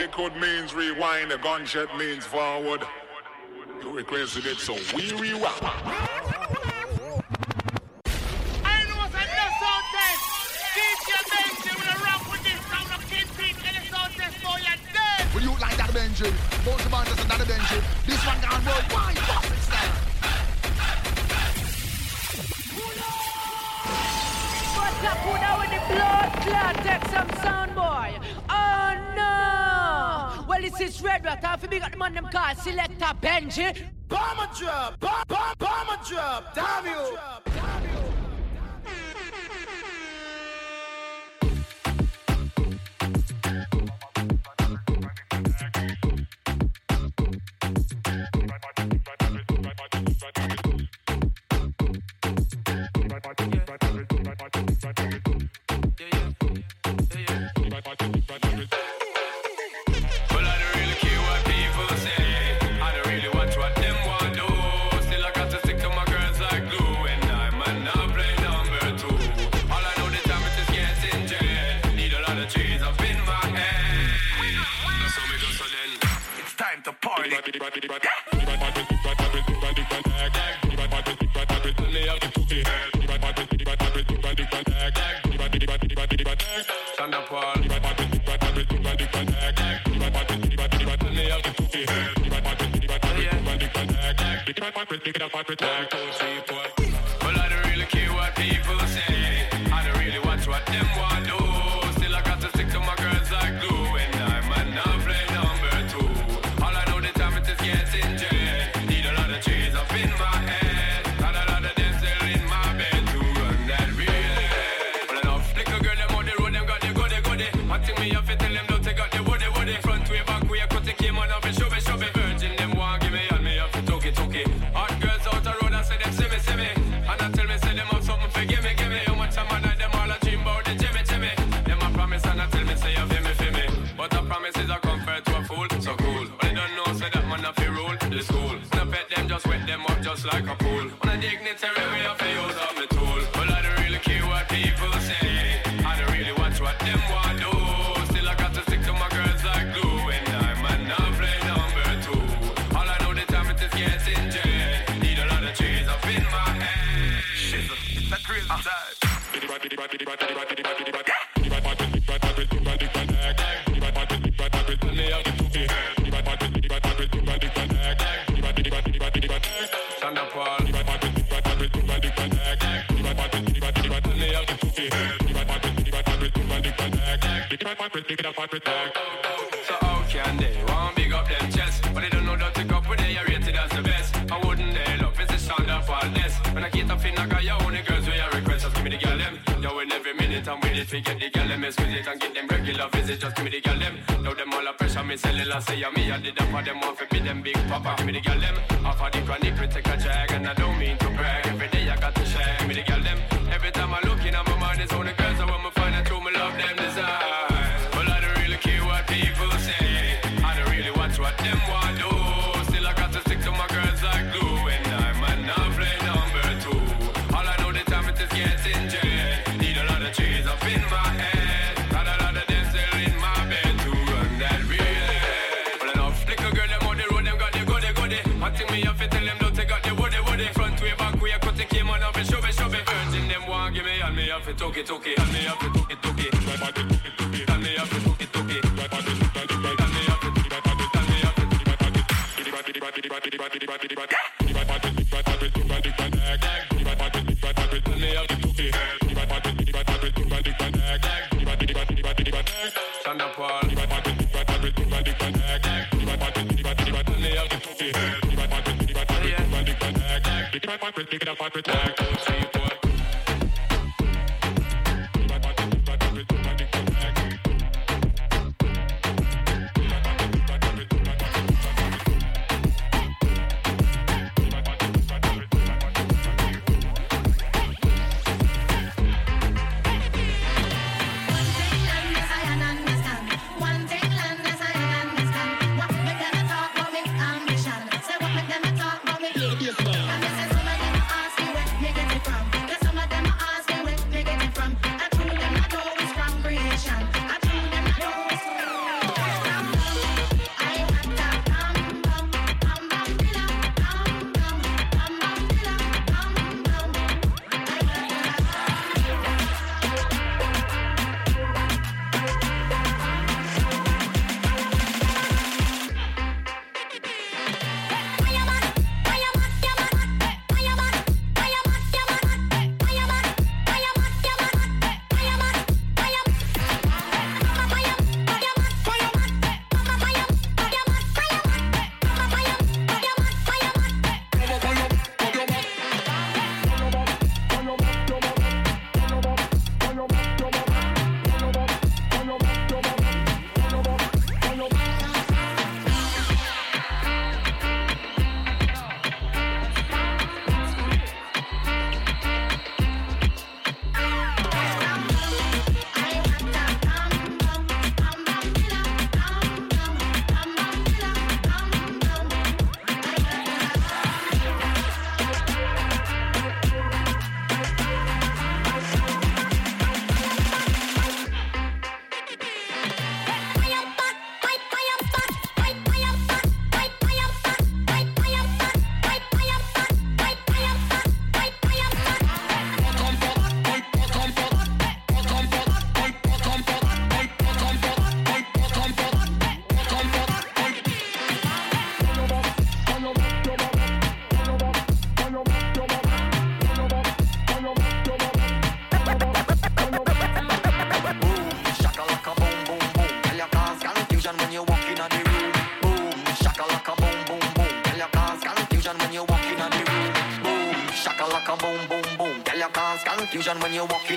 Record means rewind, a gunshot means forward. You requested it, so we rewind. I know rock with this round of kingpin and dead. Will you like that Benji? This one gone worldwide. What's its What's up? Buddha with the blood clot. Take some sound, boy this is Red Rock. I feel big at the man them car a Benji. Bomber drop, bomb, bomb, bomber drop, damn you. Damn you. up, pick it up, pick it it up. planetary way I don't really care what people say. I don't really watch what them want do. Still, I got to stick to my girls like glue. And I'm a number two. All I know the time it is getting. Need a lot of up in my head. corporate, make it a corporate bag. So how can they want big up them chest? But they don't know that to go for they are rated as the best. I wouldn't they love is a standard for this. When I get up in I got your only girls with your requests, just give me the girl them. Yo, in every minute I'm with it, we get the girl them exquisite and get them regular visits, just give me the girl them. Now them all a pressure, me cellular say I'm me, I did that for them, want to be them big papa, give me the girl them. Half of the chronic, we take a drag and I don't mean to brag. toque, dame up, all. Yeah.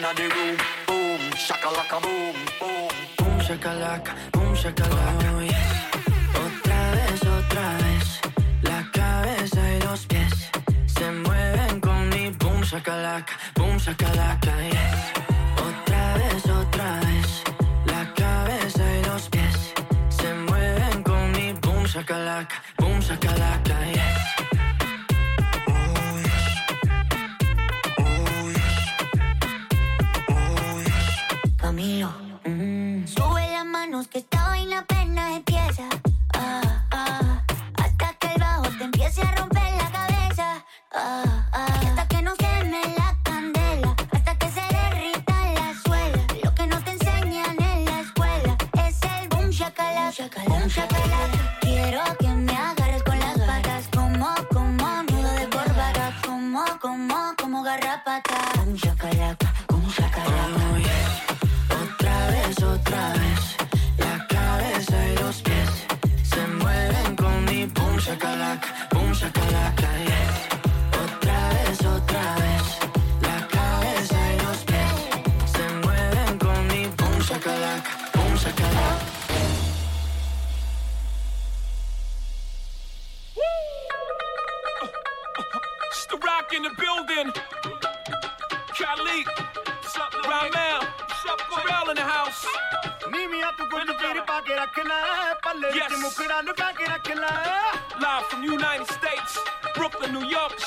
Cause confusion when you walk in the room. Boom, shakalaka, boom, boom. Boom, shakalaka, boom, shakalaka, oh yes.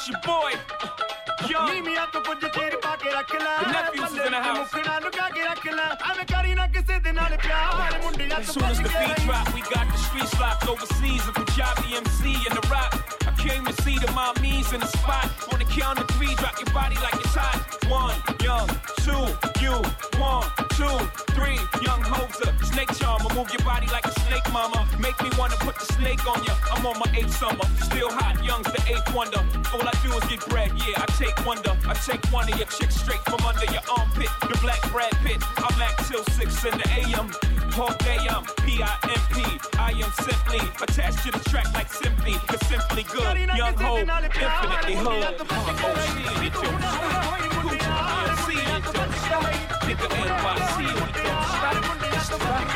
It's your boy. the ਨੀ ਮੀਆਂ ਤੂੰ ਕੁਝ ਚਿਰ ਪਾ ਕੇ ਰੱਖ ਲੈ ਬੰਦੇ ਨੂੰ ਮੁਖੜਾ ਲੁਕਾ ਕੇ ਰੱਖ ਲੈ ਐਵੇਂ ਕਰੀ ਨਾ ਕਿਸੇ ਦੇ ਨਾਲ ਪਿਆਰ ਮੁੰਡਿਆਂ ਤੋਂ ਬਚ ਕੇ ਰਹੀ We got the streets locked overseas with Panjabi MC and the rock. I came to see the mommies in the spot. On the count of three, drop your body like it's hot. One, young, two, you. Move your body like a snake, mama. Make me wanna put the snake on ya. I'm on my eighth summer, still hot, young's the eighth wonder. All I do is get bread, yeah, I take wonder. I take one of your chicks straight from under your armpit. The black Brad Pitt, I'm back till six in the AM. All day I'm P-I-M-P. I am simply attached to the track like simply, cause simply good. Young ho, infinitely hood. Oh shit, it don't stop. Gucci, DMC, it don't stop. Nigga NYC, it don't stop. It's the rock.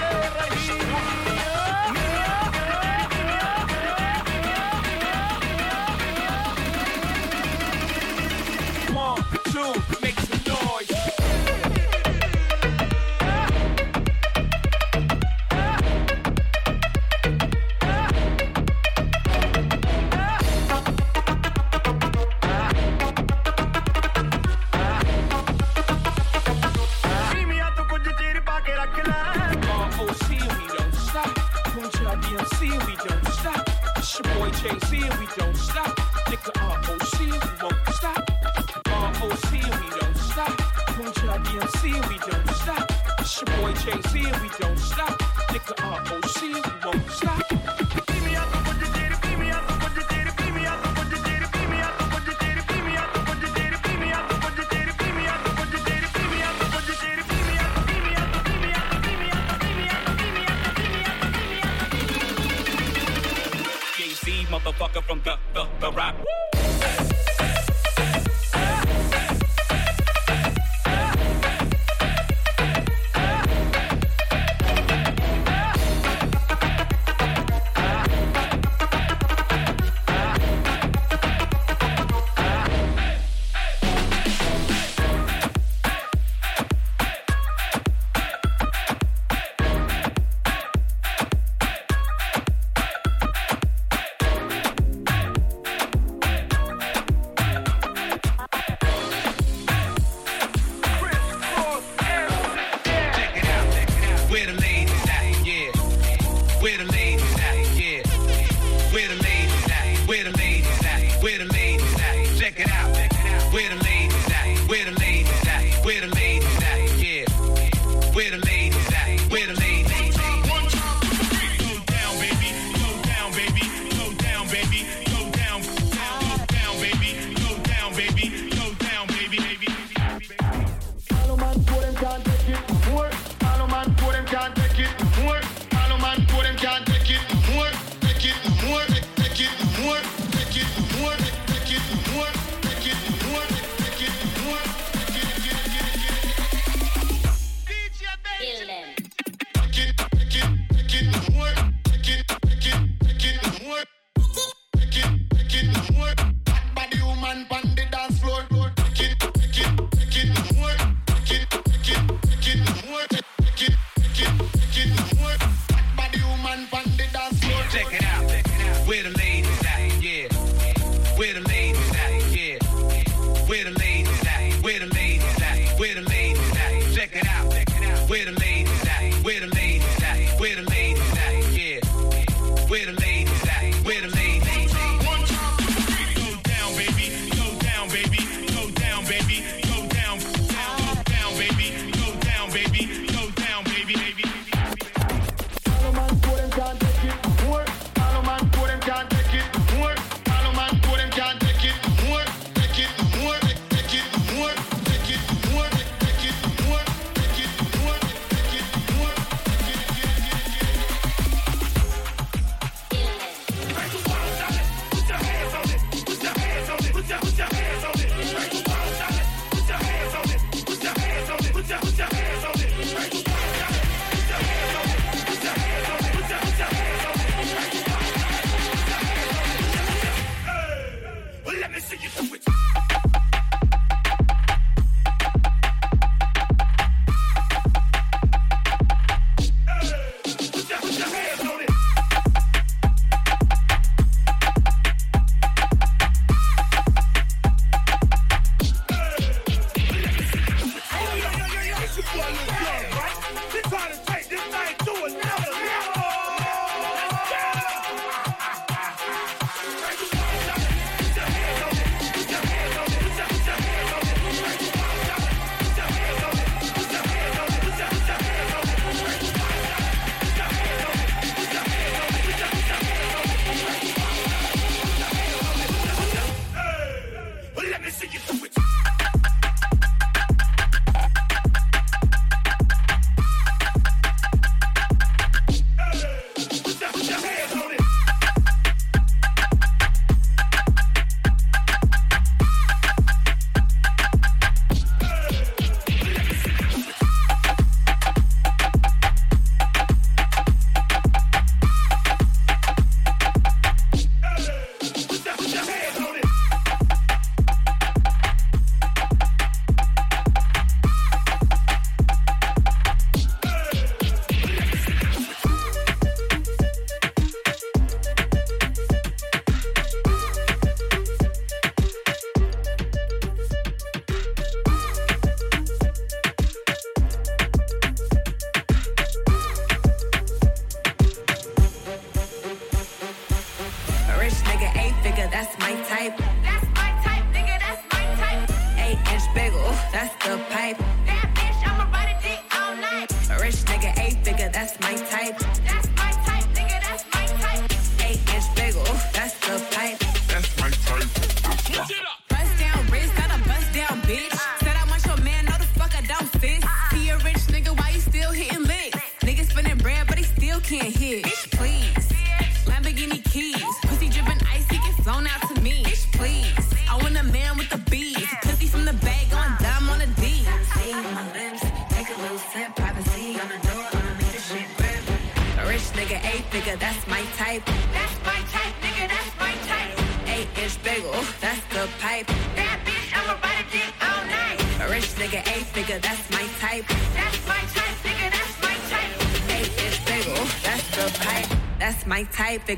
One, two, make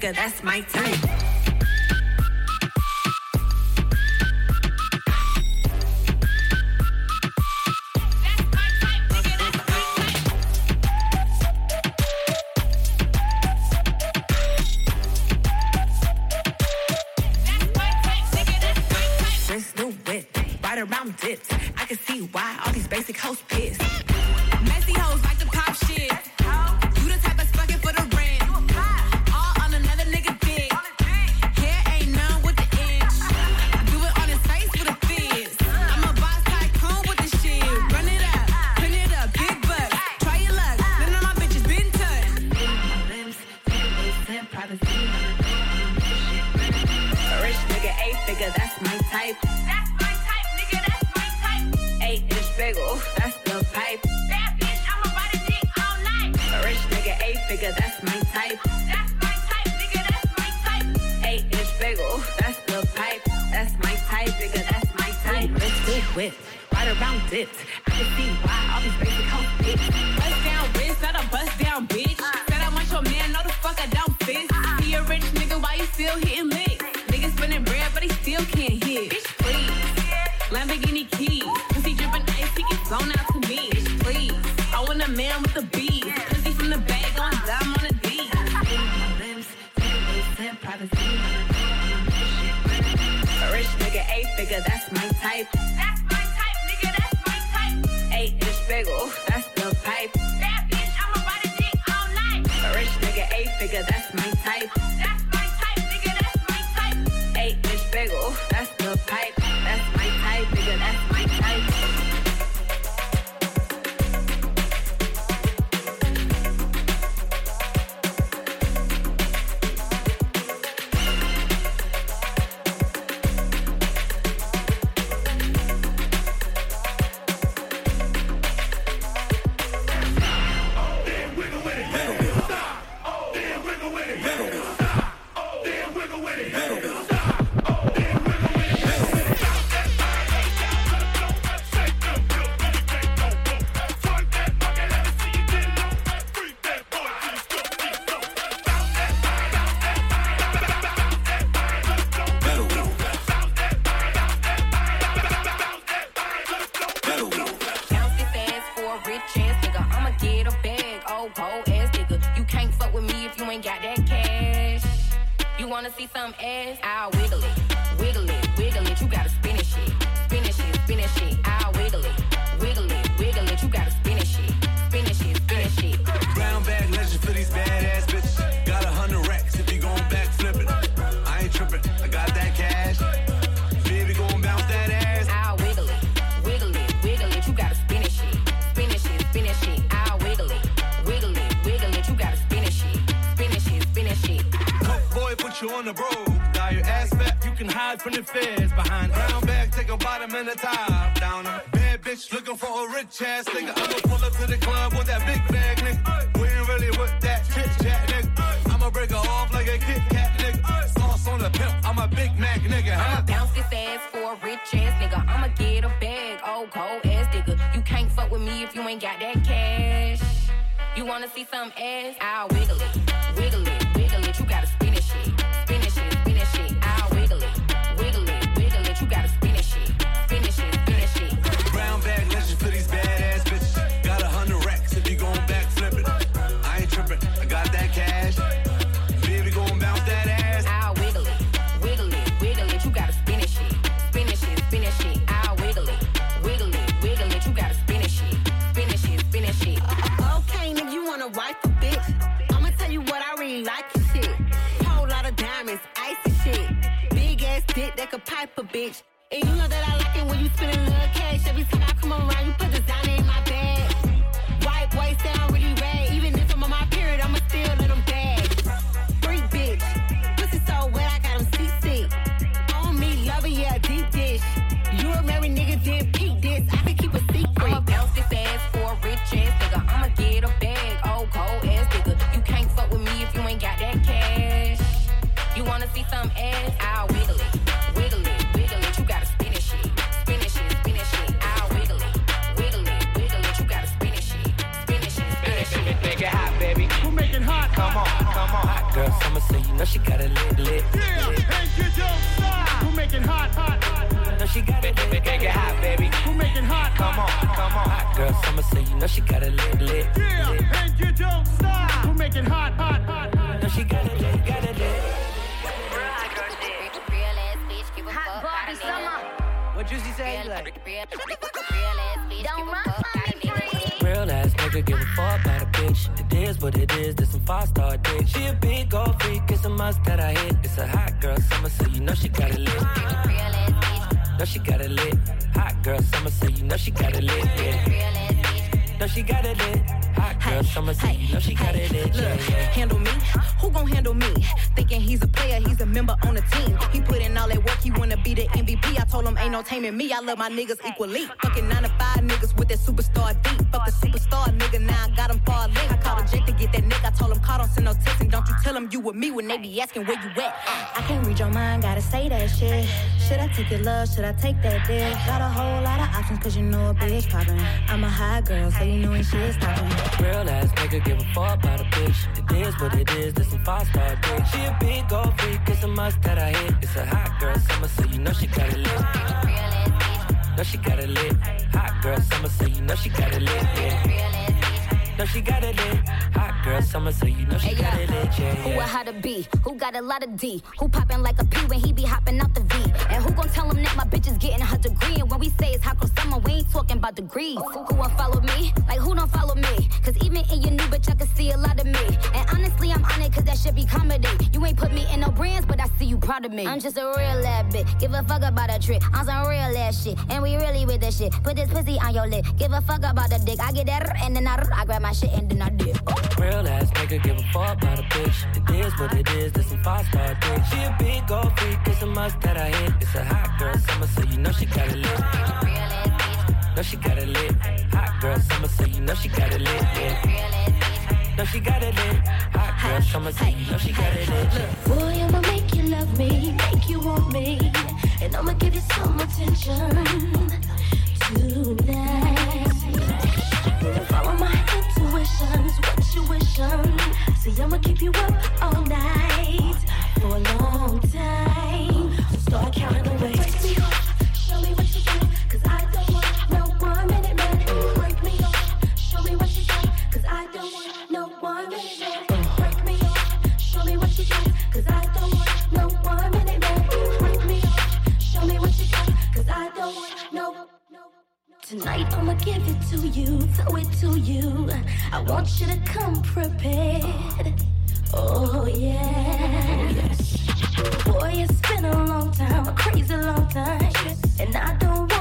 that's my type. fuck I don't fit. Uh-uh. Be a rich nigga, why you still hitting licks? Niggas spinning bread, but they still can't hit. Bitch, please. Lamborghini keys. Pussy dripping ice, he gets blown out to me. Bitch, please. I want a man with a beat. he from the bag, on dime on a D. Lips, rich nigga, eight figure, that's my type. That's my type, nigga, that's my type. Eight inch bagel. wanna see some ass, I'll wiggle it. Taming me. I love my niggas equally. Fucking nine to five niggas with that superstar deep. Fuck the superstar nigga, now I got him far. I called a Jake to get that nigga. I told him call, don't send no text and don't you tell him you with me when they be asking where you at. I can't read your mind, gotta say that shit. Should I take your love? Should I take that dick? Got a whole lot of options, cause you know a bitch poppin'. I'm a high girl, so you know when shit's stoppin'. Real ass nigga give a fuck about a bitch. It is what it is, this some five star dick. She a big old freak, it's a must that I hit. It's a hot girl summer, so you know she got it lit. Know she got it lit. Hot girl summer, so you know she got it lit. Yeah. Know she got it lit. Hot girl summer, so you know she got yeah. it lit. Yeah, Who a yeah. how to be? Who got a lot of D? Who poppin' like a P when he be hopping out the V? And who gon' tell him that my bitch is getting her degree? And when we say it's hot girl summer, we ain't talking about degrees. Who won't follow me? Like who don't follow me? Cause even in your new bitch, I can see a lot of me. And honestly, I'm on it cause that should be comedy. Proud of me. I'm just a real ass bitch. Give a fuck about a trick. I'm some real ass shit. And we really with this shit. Put this pussy on your lip. Give a fuck about the dick. I get that and then I, I grab my shit and then I dip. Real ass nigga give a fuck about a bitch. It is what it is, this some five star dick. She a big old freak, it's a must that I hit. It's a hot girl summer, so you know she got it lit. Know she got it lit. Hot girl summer, so you know she got it lit. Yeah. Know she got it lit. Hot girl summer, so you know she got it lit. Yeah. Boy, I'ma make you love me, make you want me, and I'ma give you some attention tonight. Follow my intuitions, what you wishing. See, I'ma keep you up all night give it to you, throw it to you. I want you to come prepared. Oh yeah. Boy, it's been a long time, a crazy long time. And I don't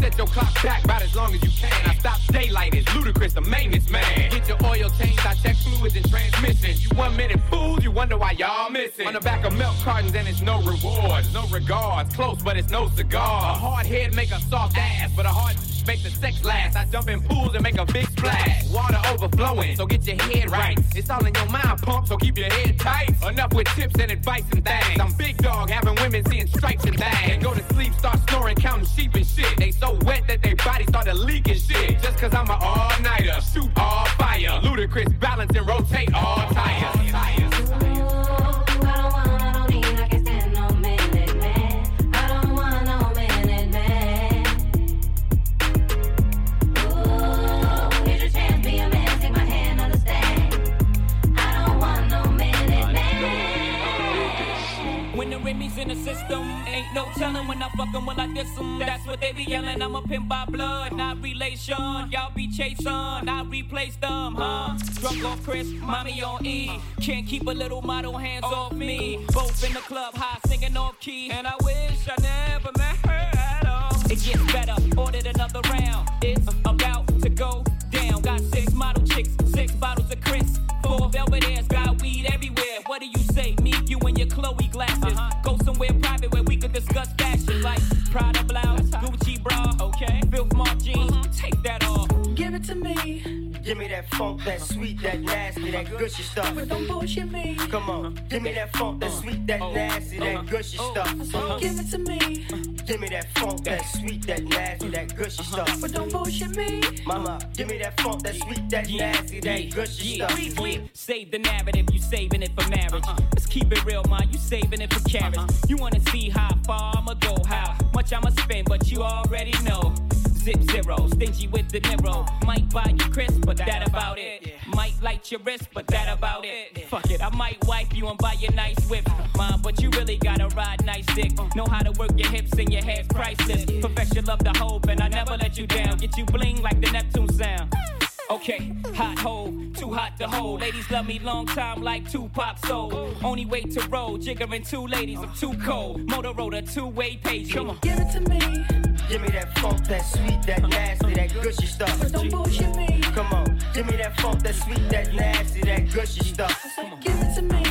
set your clock back about as long as you can. I stop daylight, it's ludicrous, the maintenance man. Get your oil changed, I check fluids and transmissions. You one minute fools, you wonder why y'all missing. On the back of milk cartons, and it's no rewards, no regards. Close, but it's no cigar. A hard head make a soft ass, but a hard make the sex last. I jump in pools and make a big splash. Overflowing, so get your head right. It's all in your mind, pump, so keep your head tight. Enough with tips and advice and things. I'm big dog, having women seeing stripes and things. And go to sleep, start snoring, counting sheep and shit. They so wet that their bodies started leaking shit. Just cause I'm an all-nighter, shoot all fire. Ludicrous balance and rotate all no telling when I fuck fuck 'em, will I diss 'em. That's what they be yelling. I'm a pin by blood, not relation. Y'all be chasing, I replace them, huh? Drunk off Cris, mommy on E. Can't keep a little model hands oh. off me. Both in the club, high, singing off key. And I wish I never met her at all. It gets better, ordered another round. It's about to go down. Got six model chicks, six bottles of Cris. Four Belvedere's, got weed everywhere. What do you say? Me, you, and your Chloe glasses. Uh-huh. Go somewhere private where discuss fashion, like Prada blouse, Gucci bra, okay? Filth Mark jeans, uh-huh. take that off. Give it to me. Give me that funk, that sweet, that nasty, that uh-huh. gushy stuff. But don't bullshit me. Come on, uh-huh. give me that funk, that sweet, that nasty, that gushy stuff. Uh-huh. Give it to me. Give me that funk, that sweet, that nasty, that gushy uh-huh. stuff. But don't bullshit me. Mama, give me that funk, that sweet, that nasty, that gushy stuff. Save the narrative, you saving it for marriage. Uh-huh. Let's keep it real, man. You saving it for uh-huh. carriage. You wanna see how far I'ma go, how much I'ma spend, but you already know. Zip zero, stingy with the Nero. Might buy you crisp, but that about it. Might light your wrist, but that about it. Fuck it, I might wipe you and buy you nice whip. Mom, but you really gotta ride nice dick. Know how to work your hips and your head's priceless. Perfection, love the hope, and I never let you down. Get you bling like the Neptune sound. Okay, hot hole, too hot to hold. Ladies love me long time like Tupac soul. Only way to roll, jiggering two ladies, I'm too cold. Motorola two-way page, come on. Give it to me. Give me that funk, that sweet, that nasty, that gushy stuff. But don't bullshit me. Come on, give me that funk, that sweet, that nasty, that gushy stuff. Give it to me.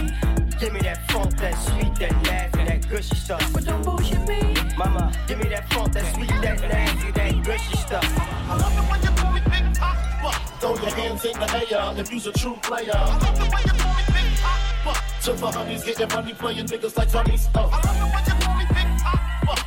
Give me that funk, that sweet, that nasty, that gushy stuff. But don't bullshit me. Mama, give me that funk, that sweet, that nasty, that gushy stuff. I love it when you call me Big Pop. Throw your hands in the air if you's a true player. I love it when you call me Big Pop. To the honeys, getting money, playing niggas like dummies. Oh. I love it when you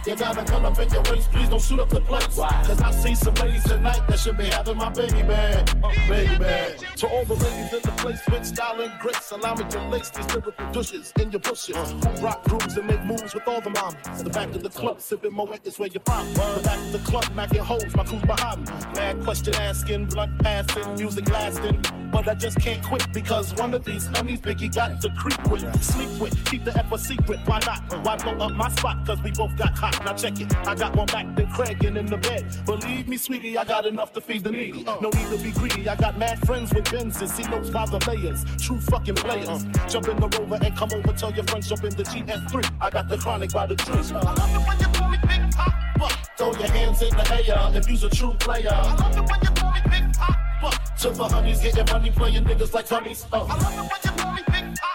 You gotta come up in your waist, please don't shoot up the place. Cause I see some ladies tonight that should be having my baby man. Oh, baby man. To all the ladies in the place with style and grace, allow me to lace these lyrical douches in your bushes. Rock grooves and make moves with all the mamas. The back of the club, sipping Moet is where you find me. The back of the club, macking holes, my crew's behind me. Mad question asking, blunt passing, music lasting. But I just can't quit because one of these honeys Biggie got to creep with, sleep with, keep the F a secret. Why not? Why blow up my spot? Cause we both got hot. Now check it. I got more back than Craig and in the bed. Believe me, sweetie, I got enough to feed the needy. No need to be greedy. I got mad friends with Benzes. See those by the layers. True fucking players. Jump in the rover and come over. Tell your friends jump in the GS3. I got the chronic by the tree. I love it when you me Big. Throw your hands in the air if you's a true player. I love it when you call me Big Pop. To the honeys, getting money, playing niggas like dummies. Oh. Uh. I love it when you call me Big Pop.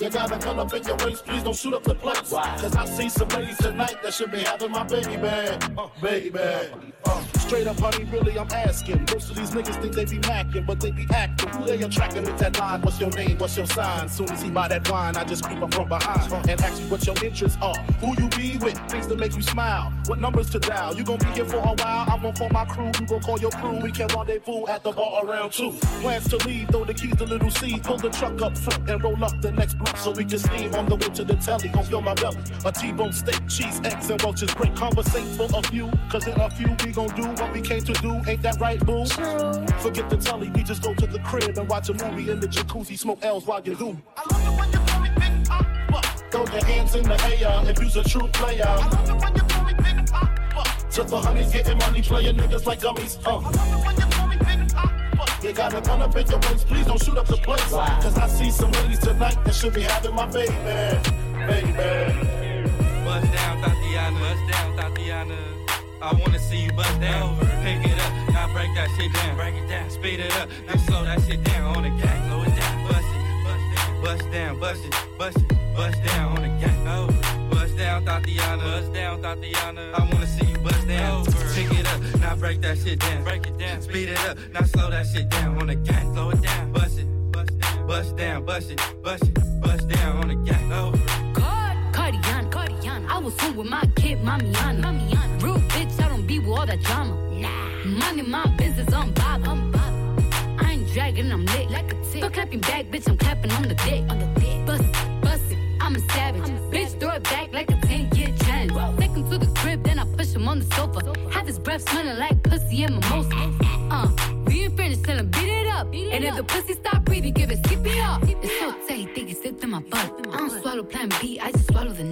You gotta come up in your waist, please don't shoot up the place. Cause I see some ladies tonight that should be having my baby. Uh, baby. Straight up, honey, really, I'm asking. Most of these niggas think they be macking, but they be acting. Who they attracting with that line? What's your name? What's your sign? Soon as he buy that wine, I just creep up from behind and ask you what your interests are. Who you be with? Things to make you smile. What numbers to dial? You gon' be here for a while. I'm on for my crew. You gon' call your crew. We can rendezvous at the bar around two. Plans to leave, throw the keys to little C. Pull the truck up front and roll up the next block so we can steam on the way to the telly. Gon' fill my belly. A T-bone steak, cheese, eggs, and Welch's break. Conversate for a few, cause in a few we gon' do what we came to do. Ain't that right, boo? Forget the telly, we just go to the crib and watch a movie in the jacuzzi, smoke L's while you do. I love it when you call me Big Pop. Throw your hands in the air if you's a true player. I love it when you call me Big Pop. To the honeys, getting money, playing niggas like dummies. Uh. I love it when you call me Big Pop. You gotta come up in your waist, please don't shoot up the place. Cause I see some ladies tonight that should be having my baby. Baby. Bust down, Thotiana. Bust down, Thotiana. I wanna see you bust down. Pick it up, now break that shit down. Break it down, speed it up, now slow that shit down on the gang. Slow it down, bust it, bust down, bust it, bust it, bust down on the gang. Oh, bust down, Thotiana. Bust down, Thotiana. I wanna see you bust down. Pick it up, now break that shit down. Break it down, speed it up, now slow that shit down on the gang. Slow it down, bust it, bust down, bust down, bust it, bust it, bust down on the gang. Oh. Cardiana, Cardiana. I was home with my kid, Mamiana. Mamiana. Be with all that drama. Nah. Money, my business, I'm Bob. I'm Bob. I ain't dragging, I'm lit like a tick. But clapping back, bitch, I'm clapping on the dick. On the dick. Bust it, bust it, I'm a savage. I'm a bitch, throw it back like a 10 year challenge. Take him to the crib, then I push him on the sofa. Have his breath smelling like pussy and mimosa. Uh, we ain't finished, tell him beat it up. and if the pussy stop breathing, give it skip it up. It's so tight, think it slipped in my butt. I don't swallow plan B, I just swallow the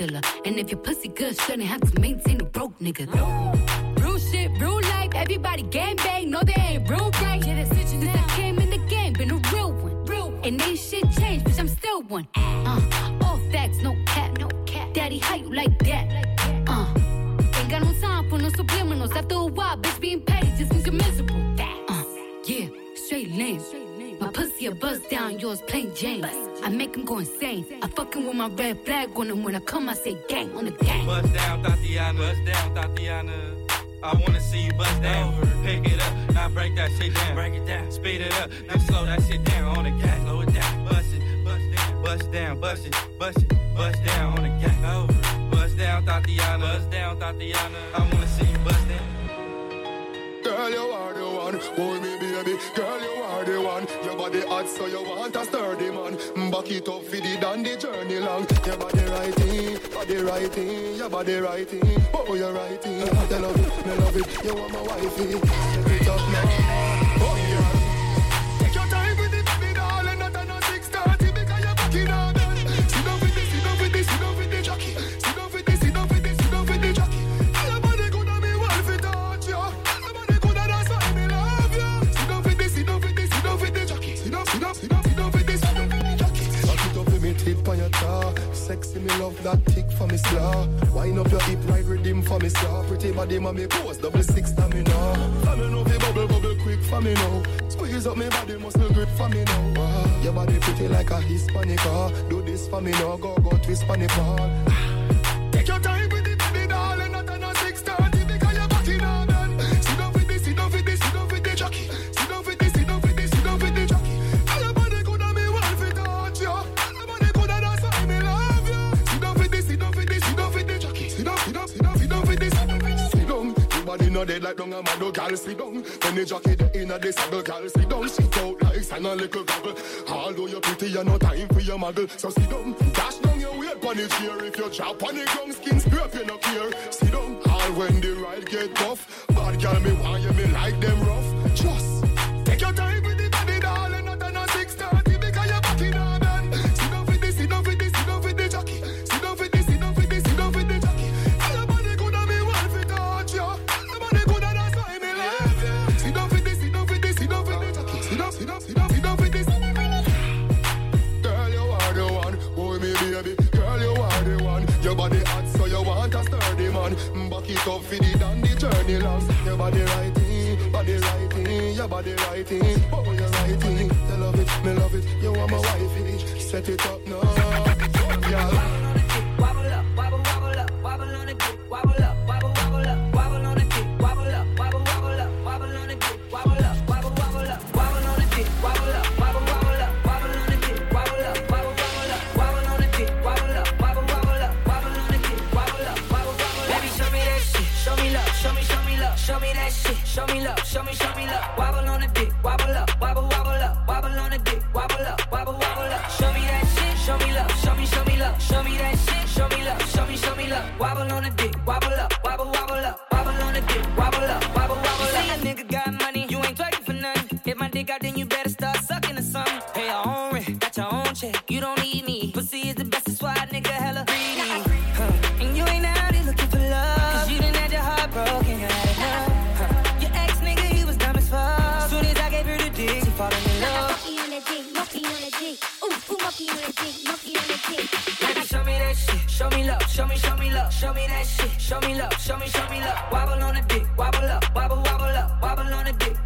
Nasty. if your pussy good, shouldn't have to maintain a broke nigga. Real shit, real life, everybody gang bang, no they ain't real right. Yeah, that's Since I came in the game, been a real one. Real one. And ain't shit changed, bitch, I'm still one. Uh, all facts, no cap, no cap. Daddy, how you like that? Uh, ain't got no time for no subliminals. After a while, bitch, being petty just means you're miserable. Uh, yeah, straight lame. My pussy a buzz down, yours plain Jane. I make him go insane. I fucking with my red flag on him. When I come, I say gang on the gang. Bust down, Thotiana. Bust down, Thotiana. I wanna see you bust down. Pick it up, now break that shit down. Break it down. Speed it up, now slow that shit down on the gas. Slow it down. Bust it, bust down, bust down, bust it, bust it, bust down on the gas. Over. Bust down, Thotiana. Bust down, Thotiana. I wanna see you bust down. Girl, you are the one. Hold me, baby. Girl, you are the one. Your body hot, so you want a sturdy man. Back it up for the dandy journey long. Your body righty, body righty, your body righty. Oh, you're righty. I love it, me love it. You want my wifey. Set it up now. Slaw. Pretty body mommy pose double six stamina. For me know fi bubble bubble quick for me now. Squeeze up me body muscle grip for me now. Your body pretty like a Hispanic. Do this for me now. Go go twist for me ball. No a mad girl. Sit down. When the jockey the inna the saddle, girl. Sit down. Sit out like sand a little goggle. Although you're pretty, you no time for your muggle. So sit down. Dash down your weight pon the chair. If you drop on the ground, skin scrape you no care. Sit down. All when the ride get tough. Bad girl me want you me like them rough. Journey long. Your body righty, body righty, your body righty. Oh, you're righty. You love it, me love it. You want my wifey. Set it up now. Wobble on the dick,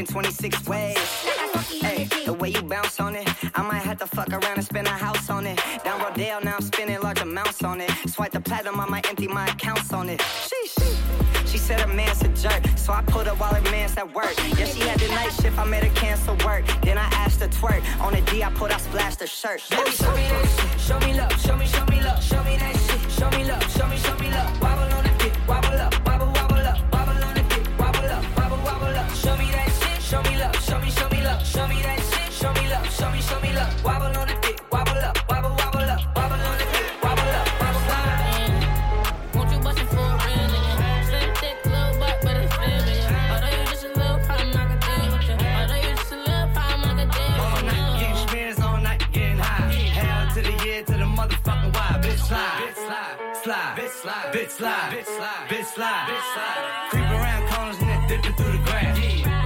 in 26 ways. Hey, the way you bounce on it, I might have to fuck around and spend a house on it. Down Rodeo, now I'm spending large amounts on it. Swipe the platinum, I might empty my accounts on it. She said her man's a jerk, so I put her while her man's at work. Yeah, she had the night shift, I made her cancel work. Then I asked her twerk. On the D, I put, I splashed her shirt. Show me that shit. Show me love. Show me, show me love. Show me that shit. Show me love. Show me, show me love. Wobble bitch slide, bitch slide, bitch slide, bitch slide. Creep around corners and then dipping through the grass.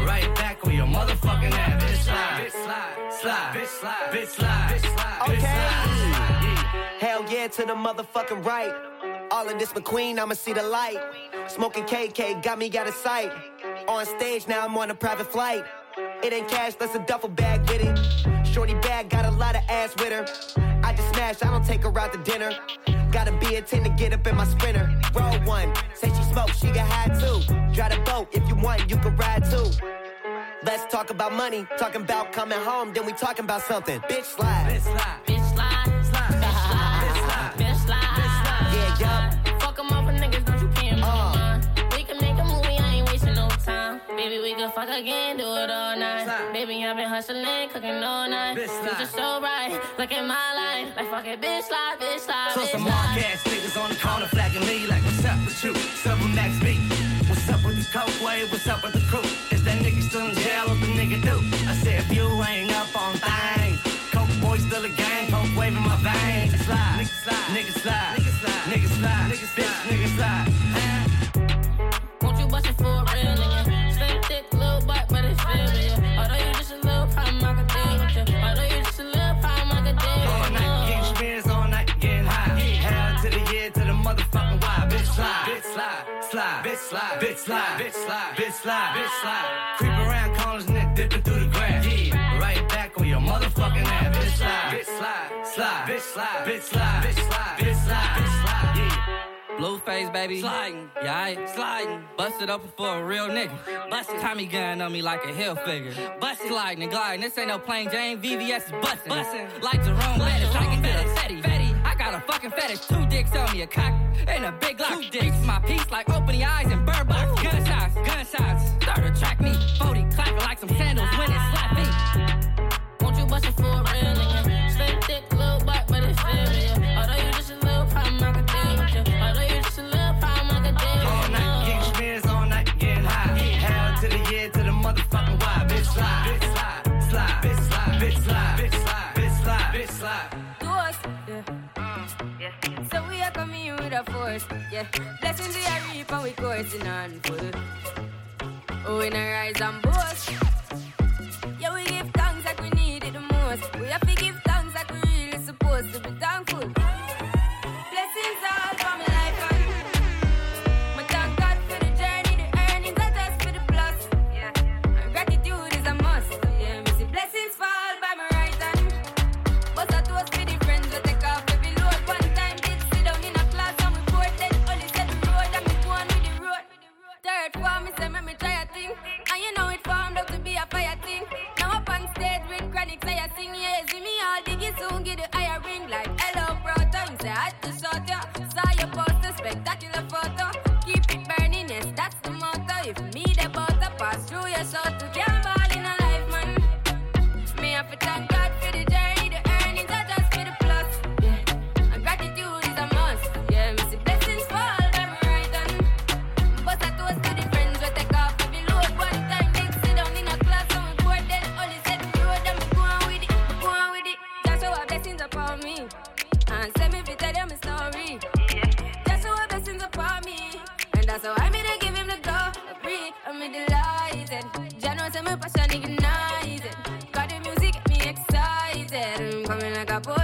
Right back on your motherfucking ass. Bitch slide, bitch slide, slide, bitch slide, bitch slide, bitch slide, bitch slide. Hell yeah to the motherfucking right. All of this McQueen, I'ma see the light. Smoking KK got me out of sight. On stage now, I'm on a private flight. It ain't cash, that's a duffel bag with it. Shorty bag got a lot of ass with her. I just smash, I don't take her out to dinner. Gotta be a 10 to get up in my sprinter. Roll one, say she smoke, she get high too. Drive the boat, if you want, you can ride too. Let's talk about money, talking about coming home, then we talking about something. Bitch slide. Bitch slide, Baby, we can fuck again, do it all night. Baby, I've been hustling, cooking all night. Bitch slide. Future so right. look at my life. Like fuck it, bitch slide, bitch slide, So bitch some mark ass niggas on the corner flagging me like, what's up with you? What's up with Max B? What's up with the coke wave? What's up with the crew? Is that nigga still in jail? What the nigga do? I said, if you ain't up on things, coke boy still a gang, coke wave in my veins. Slide, nigga slide, nigga slide, nigga slide, bitch slide, bitch slide, bitch slide, bitch slide, bitch slide. Creep around corners and dipping through the grass. Yeah, right back on your motherfucking ass. Bitch slide, bitch slide, slide, bitch slide, bitch slide, bitch slide, bitch slide, bitch slide. Yeah. Blueface, baby. Sliding. Yeah, I sliding. Busted open for a real nigga. Busted. Tommy gun on me like a hill figure. Busted. Sliding and gliding. This ain't no plain Jane. VVS is busting. Busting. Like Jerome can get a fetty. Fetty. I got a fucking fetish. Two dicks on me. A cock and a big lock. Two dicks. my piece like open opening eyes and bird box. Gunshots. Gunshots. Start to track me. 40 clapping like some sandals when it slap me. Won't you bust it for a real nigga? Slim, thick, little butt, but it's real, yeah. Although you just a little problem, I could deal with you. Although you just a little problem, I could deal All night getting spins, all night getting high. Hell to the year, to the motherfucking why. Bitch slide, bitch slide, slide, a force. Yeah. Blessings we are reap and we coursing on full. Oh, we not rise and boast. Music get me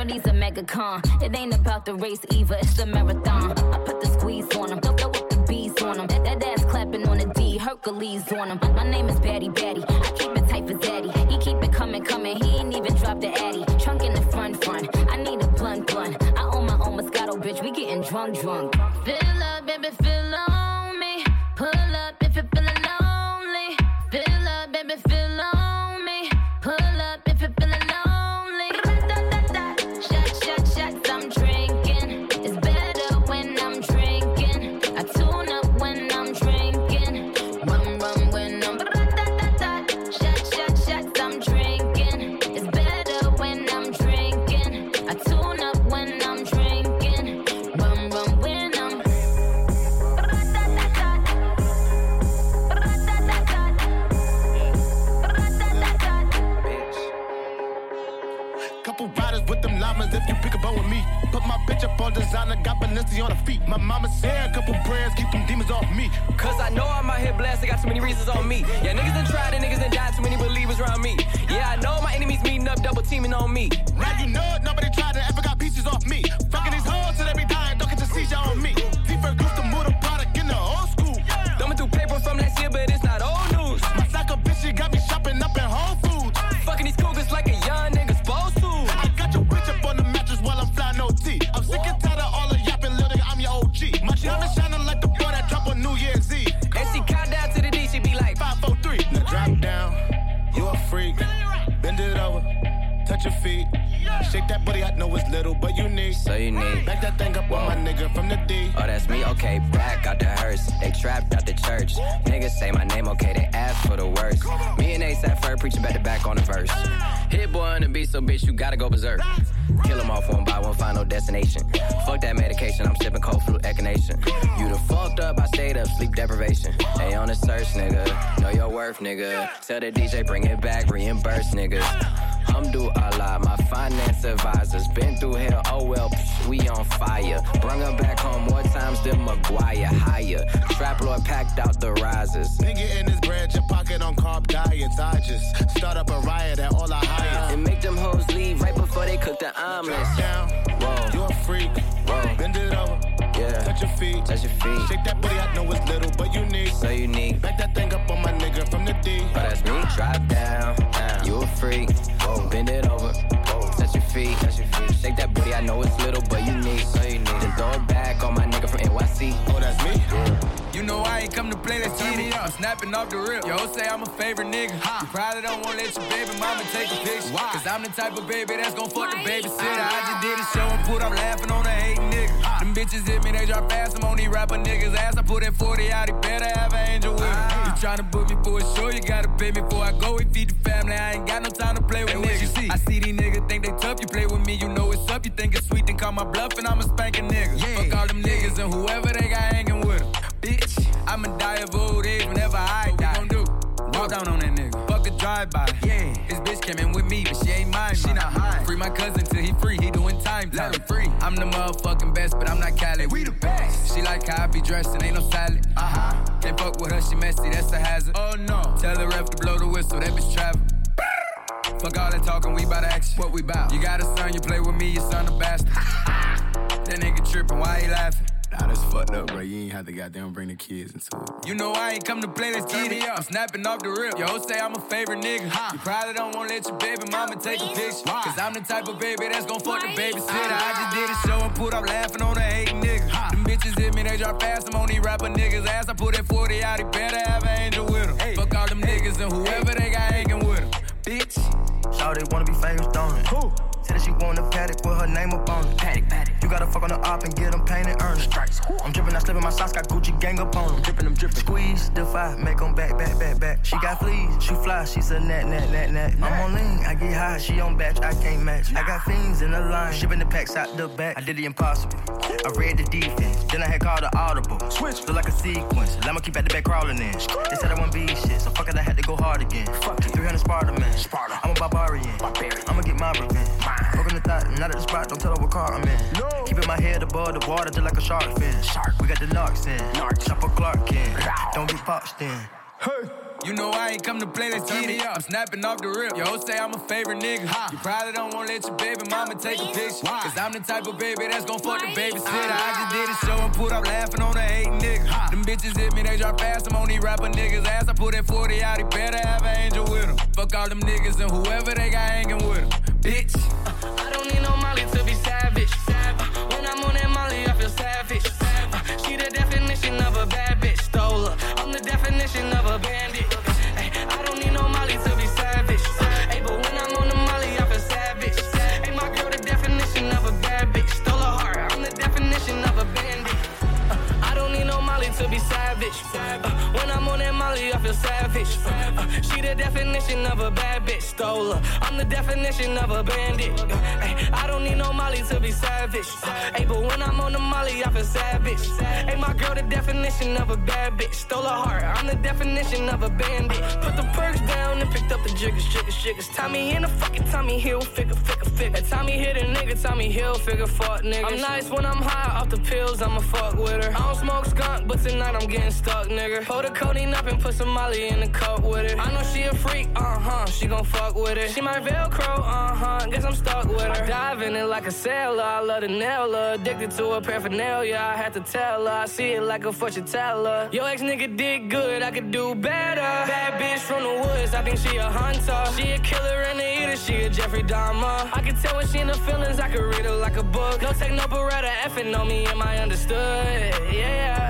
Shorty's a mega con. It ain't about the race either, it's a marathon. I put the squeeze on him, go with the bees on him. That, that ass clapping on a D. Hercules on him. My name is Batty Batty, I keep it tight for Daddy. He keep it coming, coming, he ain't even dropped the Addy. Trunk in the front, front, I need a blunt, blunt. I own my own Moscato, bitch, we getting drunk, drunk. Fill up, baby, fill on me. Pull up if you pick a bone with me. Put my bitch up on designer, got Balenci on her feet. My mama said a couple prayers, keep them demons off me. Cause I know I'm out here blasted, got too many reasons on me. Yeah, niggas done tried and niggas done died, too many believers around me. Yeah, I know my enemies meeting up, double teaming on me. Now you know it, nobody tried to ever got pieces off me. So unique. Back that thing up on my nigga from the D. Oh, that's me, okay. Back out the hearse. They trapped out the church. Niggas say my name, okay. They ask for the worst. Me and Ace at first preaching back to back on the verse. Hit-Boy on the beat, so bitch, you gotta go berserk. Kill them off one by one, final destination. Fuck that medication, I'm sipping cold flu echinacea. You the fucked up, I stayed up, sleep deprivation. They on the search, nigga. Know your worth, nigga. Tell the DJ, bring it back, reimburse, niggas. Hamdu Allah, my finance advisors. Been through hell, oh well, psh, we on fire. Bring her back home more times than Maguire. Higher. Trap Lord packed out the risers. Nigga in his bread, your pocket on carb diets. I just start up a riot at all I hire. And make them hoes leave right before they cook the omelets. Down, Whoa, you a freak. whoa, Bend it over, yeah. touch your feet. Touch your feet. Shake that booty, I know it's little, but unique. So unique. Back that thing up on my nigga from the D. Oh, that's me. Drop down. You a freak. Whoa. Bend it over. Whoa. Touch your feet. Touch your feet. Shake that booty. I know it's little, but unique. So unique. Then throw it back on my nigga from NYC. Oh, that's me. You know I ain't come to play, let's get it up. Snapping off the rip. Yo, say I'm a favorite nigga. You probably don't wanna let your baby mama take a picture. Why? Cause I'm the type of baby that's gon' fuck the babysitter. Ah. I just did a show and put up laughing on a hating nigga. Them bitches hit me, they drop fast. I'm on these rapper niggas' ass. I put that 40 out, he better have an angel with him. You tryna book me for a show, you gotta pay me before I go. We feed the family, I ain't got no time to play with niggas. You see? I see these niggas think they tough, you play with me, you know it's up. You think it's sweet, then call my bluff, and I'ma spank a nigga. Fuck Yeah. This bitch came in with me, but she ain't mine. She not high. Free my cousin till he free. He doing time. Let him free. I'm the motherfucking best, but I'm not Cali. We the best. She like how I be dressed and ain't no salad. Uh huh. Can't fuck with her, she messy. That's a hazard. Oh no. Tell the ref to blow the whistle. That bitch travel. Fuck all that talking, we bout action. What we bout? You got a son, you play with me, your son a bastard. that nigga tripping, why he laughing? Nah, that's fucked up, bro. You ain't have to goddamn bring the kids into it. You know I ain't come to play, let's get it up. I'm snapping off the rip. Yo, say I'm a favorite nigga. You probably don't wanna let your baby mama take a picture. Cause I'm the type of baby that's gon' fuck the babysitter. I just did a ah. show and put up laughing on a hating nigga. Them bitches hit me, they drop fast. I'm on these rapper niggas' ass. I put that 40 out, he better have an angel with him. Fuck all them niggas and whoever they got hanging with him. Bitch. Shout wanna be famous, don't it? Who? Said that she want a Patek with her name up on it. Patek, Patek. You gotta fuck on the op and get them painted, earn it. Strikes. I'm dripping, I slipping my socks, got Gucci gang up on them. Dripping them, dripping. Squeeze, defy, make them back, back, back, back. She got fleas, she fly, she's a nat, nat, nat, nat. I'm on lean, I get high, she on batch, I can't match. I got fiends in the line, shipping the packs out the back. I did the impossible. I read the defense, then I had called the audible. Switch, look like a sequence. I'ma keep at the back crawling in. They said I wouldn't be shit, so fuck it, I had to go hard again. Fuck it, 300 Sparta man. Sparta. I'm a barbarian. barbarian. I'ma get my revenge. Fucking the thought, not at the spot, don't tell her what car I'm in. No. Keeping my head above the water just like a shark fin. Shark. We got the narcs in. Narcs. Chopper Clark in. Don't be popped in. Hey. You know I ain't come to play, let's get it. Up. I'm snapping off the rip. Yo, say I'm a favorite nigga. You probably don't wanna let your baby mama take a picture. Cause I'm the type of baby that's gon' fuck the babysitter. I just did a show and put up laughing on the eight nigga. Them bitches hit me, they drop fast. I'm on these rapper niggas' ass. I put that 40 out, he better have an angel with him. Fuck all them niggas and whoever they got hanging with them. Bitch. I don't need no Molly to be savage. Uh, when I'm on that Molly, I feel savage. Uh, she the definition of a bad bitch. Stole her. I'm the definition of a bandit. Savage. Uh, when I'm on that Molly, I feel savage. Uh, she the definition of a bad bitch. Stole her. I'm the definition of a bandit. Uh, ay, I don't need no Molly to be savage. Hey, but when I'm on the Molly, I feel savage. Hey, my girl, the definition of a bad bitch. Stole her heart. I'm the definition of a bandit. Put the perks down and picked up the jiggers, jiggers, jiggers. Tommy in the fucking Tommy Hilfiger, figure, figure. Tommy hit a nigga, Tommy Hilfiger, fuck nigga. I'm nice when I'm high off the pills, I'ma fuck with her. I don't smoke but tonight I'm getting stuck, nigga. Pull the codeine up and put some Molly in the cup with it. I know she a freak, uh huh. She gon' fuck with it. She my Velcro, uh huh. Guess I'm stuck with her. I dive in it like a sailor. I love the nail. Addicted to her paraphernalia. I had to tell her. I see it like a fortune teller. Yo, ex nigga did good. I could do better. Bad bitch from the woods. I think she a hunter. She a killer and a eater. She a Jeffrey Dahmer. I can tell when she in the feelings. I could read her like a book. No take no beretta. Effing on me. Am I understood? Yeah,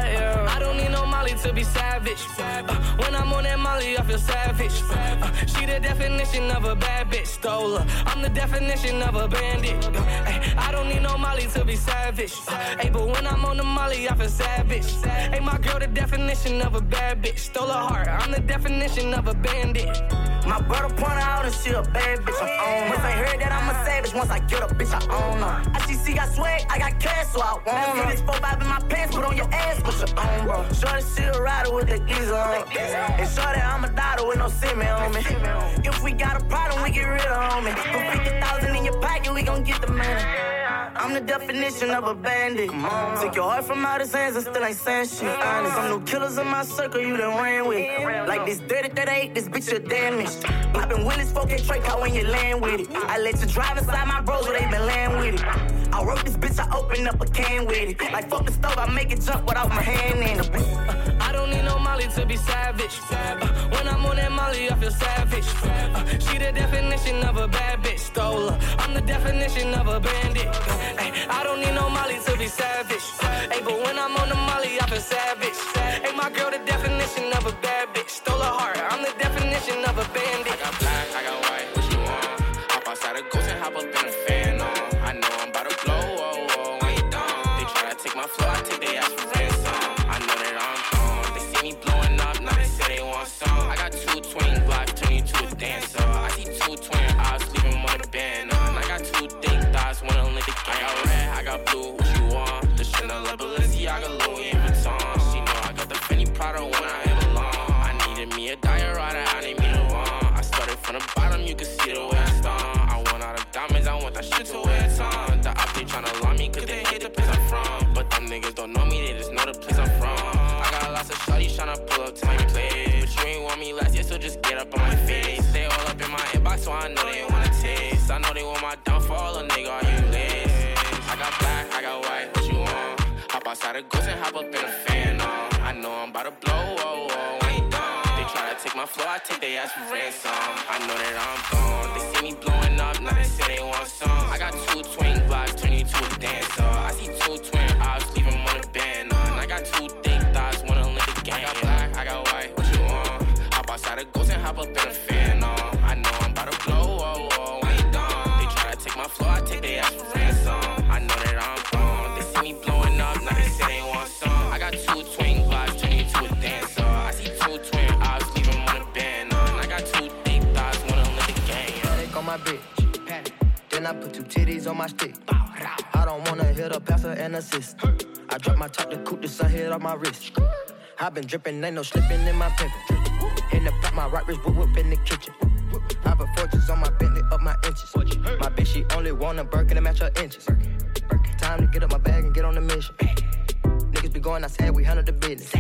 to be savage. Uh, when I'm on that Molly, I feel savage. Uh, she the definition of a bad bitch. Stole her. I'm the definition of a bandit. Uh, ay, I don't need no Molly to be savage. Uh, hey, but when I'm on the Molly, I feel savage. Hey, my girl, the definition of a bad bitch. Stole her heart. I'm the definition of a bandit. My brother point out and she a bad bitch. I own her. Once I heard that I'm a savage, once I get a bitch, I own her. I see, see, got swag, I got cash, so I want her. See this 4-5 in my pants, put on your ass, put your own, bro. Shorty, she a rider with the geezer on. And shorty, I'm a daughter with no semen on me. If we got a problem, we get rid of homie. Put 50,000 in your pocket, we gon' get the money. I'm the definition of a bandit. Took your heart from out his hands and still ain't saying shit. Honest, some new killers in my circle you done ran with. Like this 30 38, this bitch damaged. Poppin' Willis 4K Trey car when you land with it. I let you drive inside my bros where they been land with it. I wrote this bitch, I open up a can with it. Like fuck the stove, I make it jump without my hand in it. I don't need no Molly to be savage. Uh, when I'm on that Molly, I feel savage. Uh, she the definition of a bad bitch. Stole her. I'm the definition of a bandit. Uh, ay, I don't need no Molly to be savage. Uh, ay, but when I'm on the Molly, I feel savage. Hey, my girl, the niggas don't know me, they just know the place I'm from. I got lots of shawty tryna pull up to my place. But you ain't want me last year, so just get up on my face. They all up in my inbox, so I know they wanna taste. I know they want my downfall, a nigga, are you lazy? I got black, I got white, what you want? Hop outside a ghost and hop up in a fan on. I know I'm about to blow, oh, oh, you done. They try to take my flow, I take their ass for ransom. I know that I'm gone. Assist. I drop my top to coot the sun hit off my wrist. i been dripping, ain't no slipping in my pimp. In the back, my right wrist whip whip in the kitchen. I put fortunes on my Bentley up my inches. My bitch, she only want a Birkin to match her inches. Time to get up my bag and get on the mission. Niggas be going outside, we handle the business.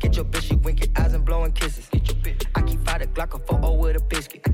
Get your bitch, she winking eyes and blowing kisses. I keep like a photo with a biscuit.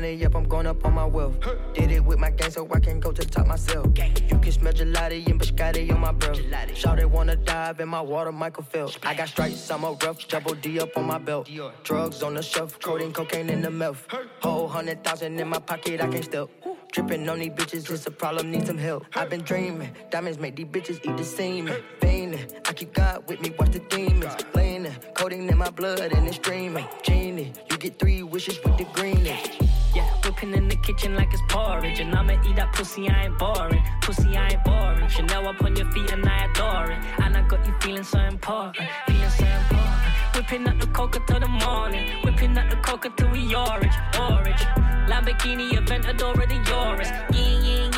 Money up, I'm going up on my wealth. Did it with my gang, so I can go to the top myself. You can smell gelati and biscotti on my breath. Shout they wanna dive in my water, Michael Phelps. I got stripes, I'm a rough, double D up on my belt. Drugs on the shelf, codeine, cocaine in the mouth. Whole hundred thousand in my pocket, I can't step. Dripping on these bitches, it's a problem, need some help. I've been dreaming, diamonds make these bitches eat the semen. Fiending, I keep God with me, watch the demons. Leaning, codeine in my blood and it's streaming. Genie, you get three wishes with the greenest. Yeah, whipping in the kitchen like it's porridge. And I'ma eat that pussy, I ain't boring. Pussy, I ain't boring. Chanel up on your feet and I adore it. And I got you feeling so important. Feeling so important. Whipping up the coca till the morning. Whipping up the coca till we orange. Orange. Lamborghini Aventador of the Yoris. Yeah, yeah, yeah,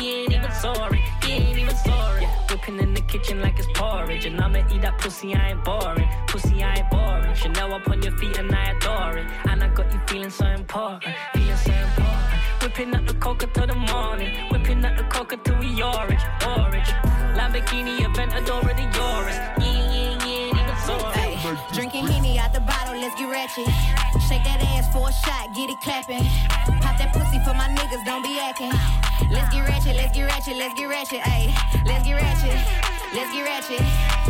sorry. Yeah, ain't even sorry. Yeah, whipping in the kitchen like it's porridge. And I'ma eat that pussy, I ain't boring. Pussy, I ain't boring. Chanel up on your feet and I adore it. And I got you feeling so important. Feeling so important. Whipping up the coca till the morning. Whipping up the coca till we orange. Orange. Lamborghini Aventador the Yoris. Yeah, yeah, yeah, even sorry. Ay, drinking Henny out the bottle, let's get ratchet. Shake that ass for a shot, get it clapping. Pop that pussy for my niggas, don't be acting. Let's get ratchet, let's get ratchet, let's get ratchet, ayy. Let's get ratchet, let's get ratchet.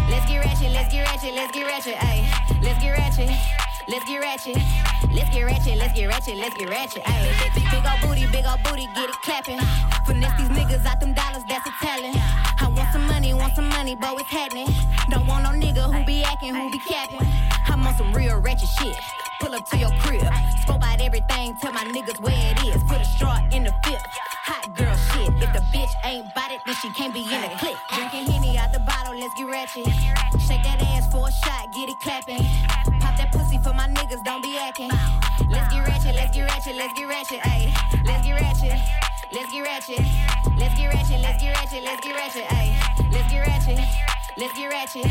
Let's get ratchet, let's get ratchet, let's get ratchet, ayy. Let's get ratchet. Let's get ratchet. Let's get ratchet, let's get ratchet, let's get ratchet. Ayy, big, ol' booty, big ol' booty, get it clapping. Finesse these niggas out them dollars, that's a talent. I want some money, want some money, but it's happening. Don't want no nigga who be acting, who be capping. On some real ratchet shit. Pull up to your crib, scope out everything, tell my niggas where it is. Put a straw in the fifth. Hot girl shit. If the bitch ain't bought it, then she can't be in the clique. Drinking Henny out the bottle, let's get ratchet. Shake that ass for a shot, get it clapping. Pop that pussy for my niggas, don't be acting. Let's get ratchet, let's get ratchet, let's get ratchet, ayy. Let's get ratchet. Let's get ratchet. Let's get ratchet, let's get ratchet, let's get ratchet, ayy. Let's get ratchet. Let's get ratchet.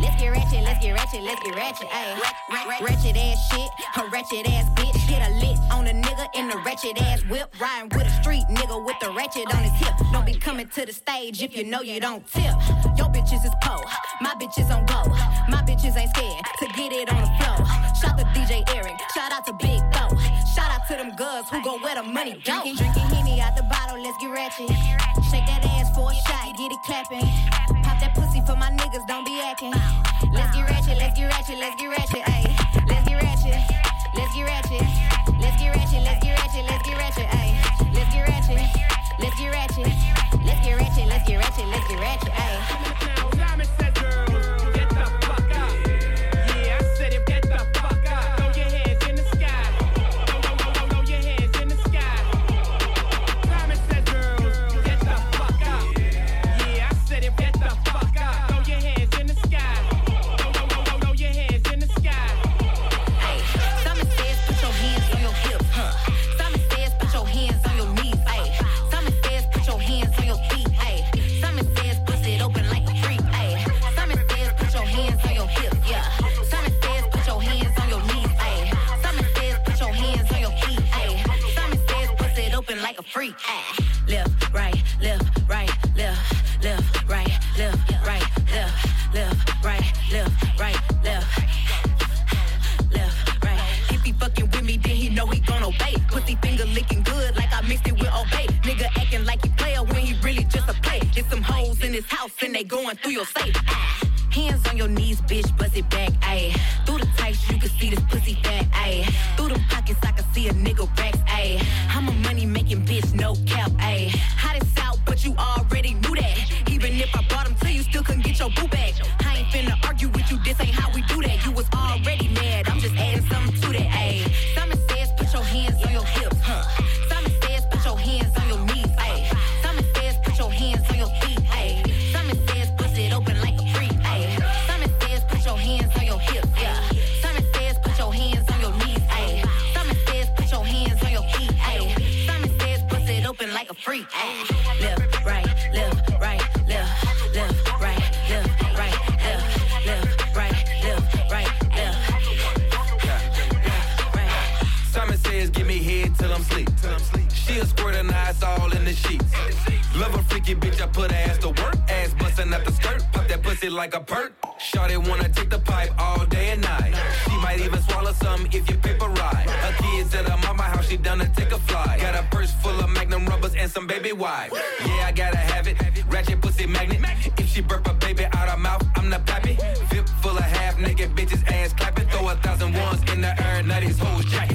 Let's get ratchet, let's get ratchet, let's get ratchet, ayy. Ratchet ass shit, a ratchet ass bitch. Hit a lick on a nigga in the ratchet ass whip. Riding with a street nigga with the ratchet on his hip. Don't be coming to the stage if you know you don't tip. Your bitches is po, my bitches on go. My bitches ain't scared to get it on the floor. Shout to DJ Eric, shout out to Big Bo. Shout out to them girls who go where the money go. Drinking, drinking Henny out the bottle, let's get ratchet. Shake that ass for a shot, get it clapping. Pop that pussy for my niggas, don't be acting. Let's get ratchet, let's get ratchet, let's get ratchet, ayy. Let's get ratchet, let's get ratchet. Let's get ratchet, let's get ratchet, let's get ratchet, ayy. Let's get ratchet, let's get ratchet. Let's get ratchet, let's get ratchet, let's get ratchet, ayy. Through your. Ah. All in the sheets. Love a freaky bitch, I put her ass to work. Ass busting out the skirt, pop that pussy like a perk. Shawty wanna take the pipe all day and night. She Might even swallow some if you paper ride. Her kids at her mama house, she done to take a fly. Got a purse full of magnum rubbers and some baby wipes. Yeah, I gotta have it. Ratchet pussy magnet. If she burp a baby out her mouth, I'm the pappy. Vip full of half naked bitches, ass clapping. Throw a thousand ones in the air, now these hoes jacket.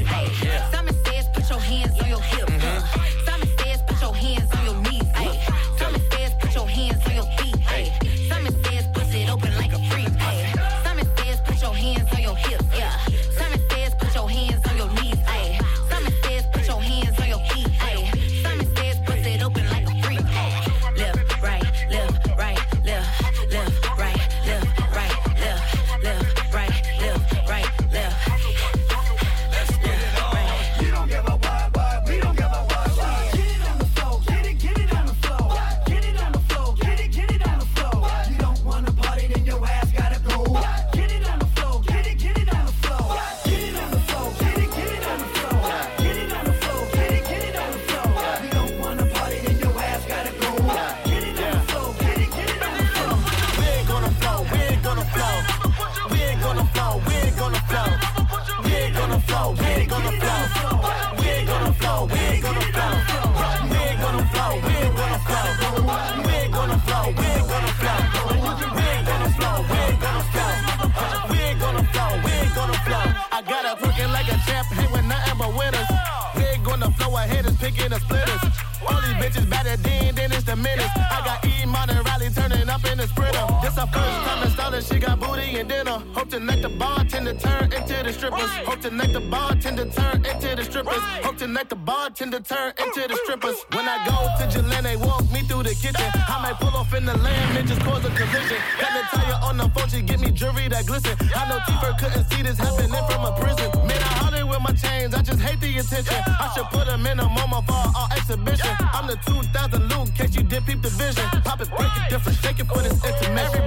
Hope tonight the bartender turn into the strippers. Hope tonight the bartender turn into the strippers. Hope tonight the bartender turn into the mm, mm, strippers. Mm. When I go to Jalen, they walk me through the kitchen. I might pull off in the land and just cause a collision. Got Natalia on the phone, she give me jewelry that glisten. I know T-Fur couldn't see this happening from a prison. Man, I hollered with my chains, I just hate the attention. I should put them in a MoMA for our exhibition. I'm the 2000 Luke, case you did peep the vision. Pop it, break it different, shake it for this intermission.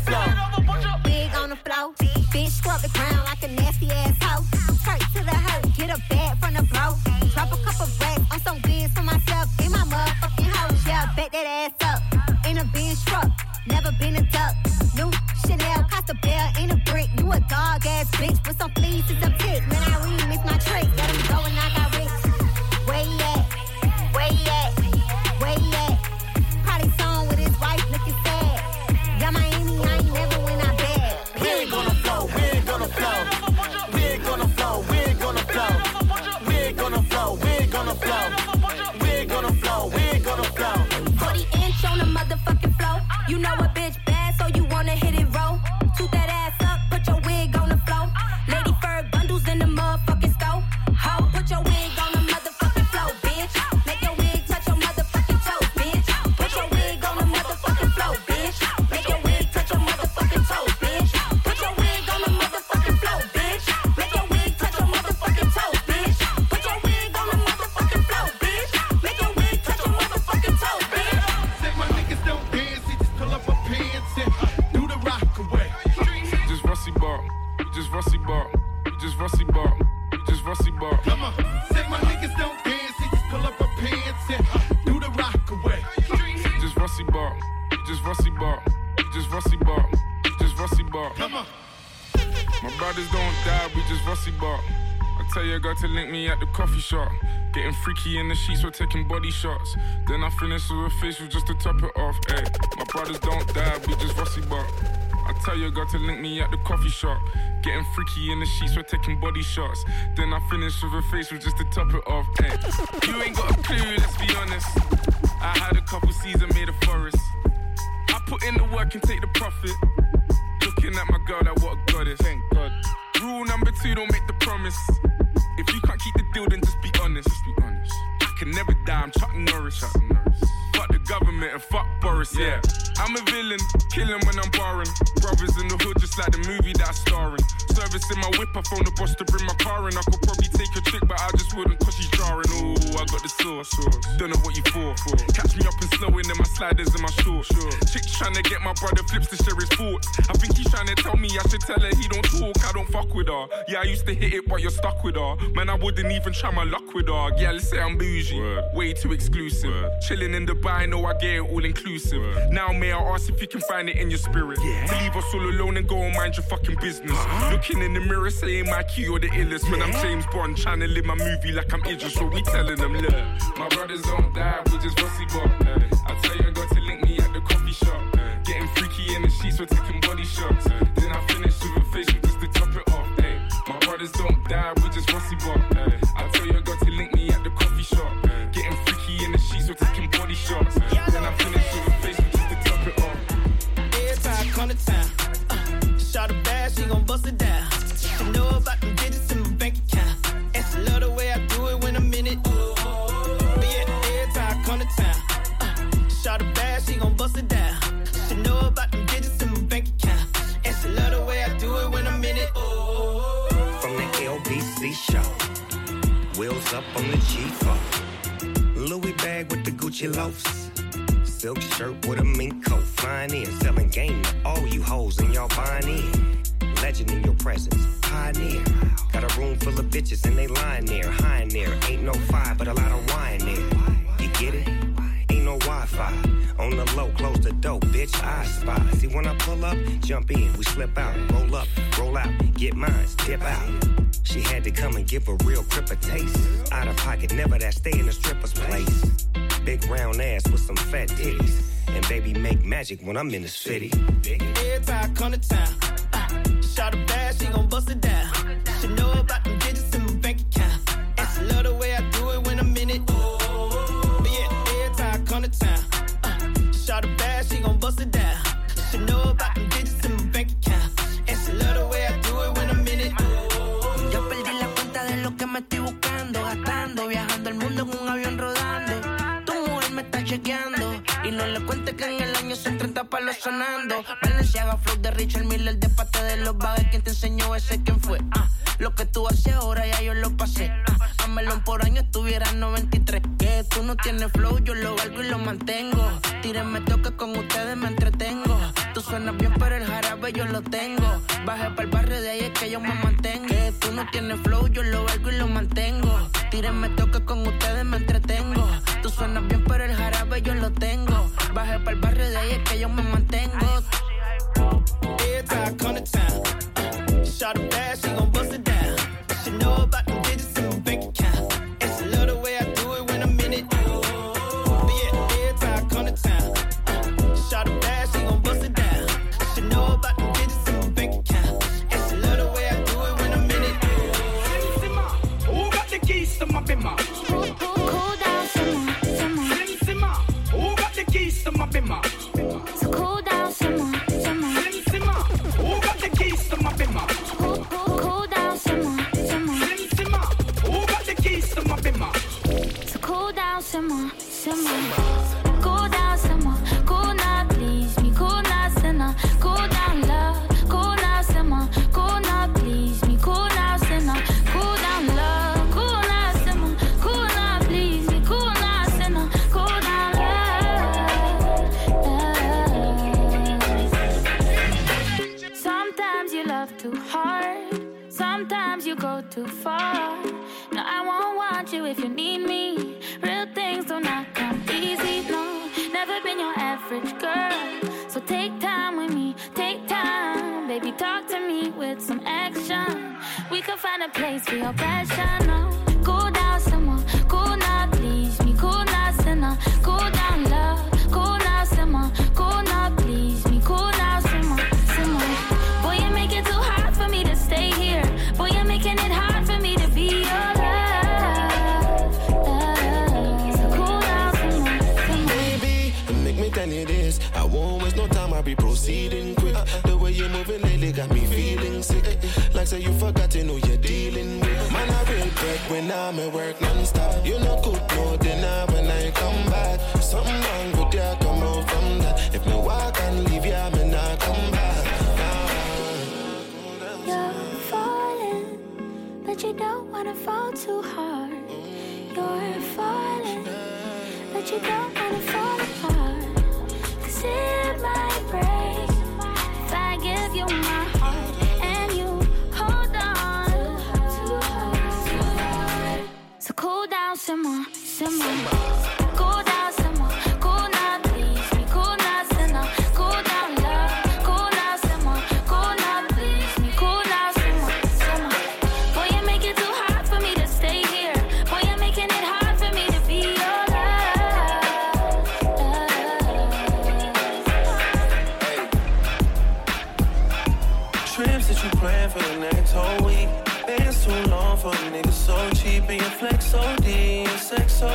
Flow. Wig on the floor, bitch scrub the ground like a nasty ass hoe. Skirt to the hurt, get a bag from the bro. Drop a couple racks on some wigs for myself. In my motherfucking hoes, yeah, bet that ass up. In a Benz truck, never been a duck. New Chanel, cost a bell in a brick. You a dog ass bitch with some freaky in the sheets, we're taking body shots. Then I finish with a facial just to top it off. Ay, my brothers don't die, we just rusty bar. I tell your girl to link me at the coffee shop. Getting freaky in the sheets, we're taking body shots. Then I finish with a facial just to top it off. Ay, you ain't got a clue, let's be honest. I had a couple seasons made a forest. I put in the work and take the profit. Looking at my girl, like what a goddess. Thank God. Rule number two, don't make the promise. If you can't keep the deal, then just be honest. Just villain, killing when I'm barring. Brothers in the hood just like the movie that I star in. Service in my whip, I phone the boss to bring my car in. I could probably take a chick, but I just wouldn't cause she's jarring. Ooh, I got the sauce. Don't know what you for. for. Catch me up and slowing in my sliders and my shorts. Sure. Chick's trying to get my brother flips to share his thoughts. I think he's trying to tell me I should tell her he don't talk, I don't fuck with her. Yeah, I used to hit it, but you're stuck with her. Man, I wouldn't even try my luck with her. Yeah, let's say I'm bougie. Word. Way too exclusive. Word. Chilling in Dubai, know I get it all inclusive. Word. Now, may I ask if you can find it in your spirit? Yeah. To leave us all alone and go and mind your fucking business. Uh-huh. Looking in the mirror, saying my key or the illest. Yeah. When I'm James Bond, trying to live my movie like I'm Idris, so we telling them, look, my brothers don't die, we just rusty bop. Eh. I tell you, I got to link me at the coffee shop. Eh. Getting freaky in the sheets, we're taking body shots. Eh. Then I finish with a facial just to top it off. My brothers don't die, we just rusty bop. I tell you, give a real crip a taste. Out of pocket, never that stay in the stripper's place. Big round ass with some fat titties. And baby make magic when I'm in the city. Every time I come to town, shot a bad, she gon' bust it down. Too far. No, I won't want you if you need me. Real things do not come easy, no. Never been your average girl. So take time with me, take time. Baby, talk to me with some action. We could find a place for your passion, no. say you forgot who you're dealing with. Man, I will break when I'm at work non-stop. You know good more than I when I come back. Something wrong with ya, come out from that. If me walk and leave ya, me not come back. You're falling, but you don't wanna fall too hard. You're falling, but you don't wanna fall apart. Cause it might break. Cool down, simmer, simmer. Cool flex so D, and sex so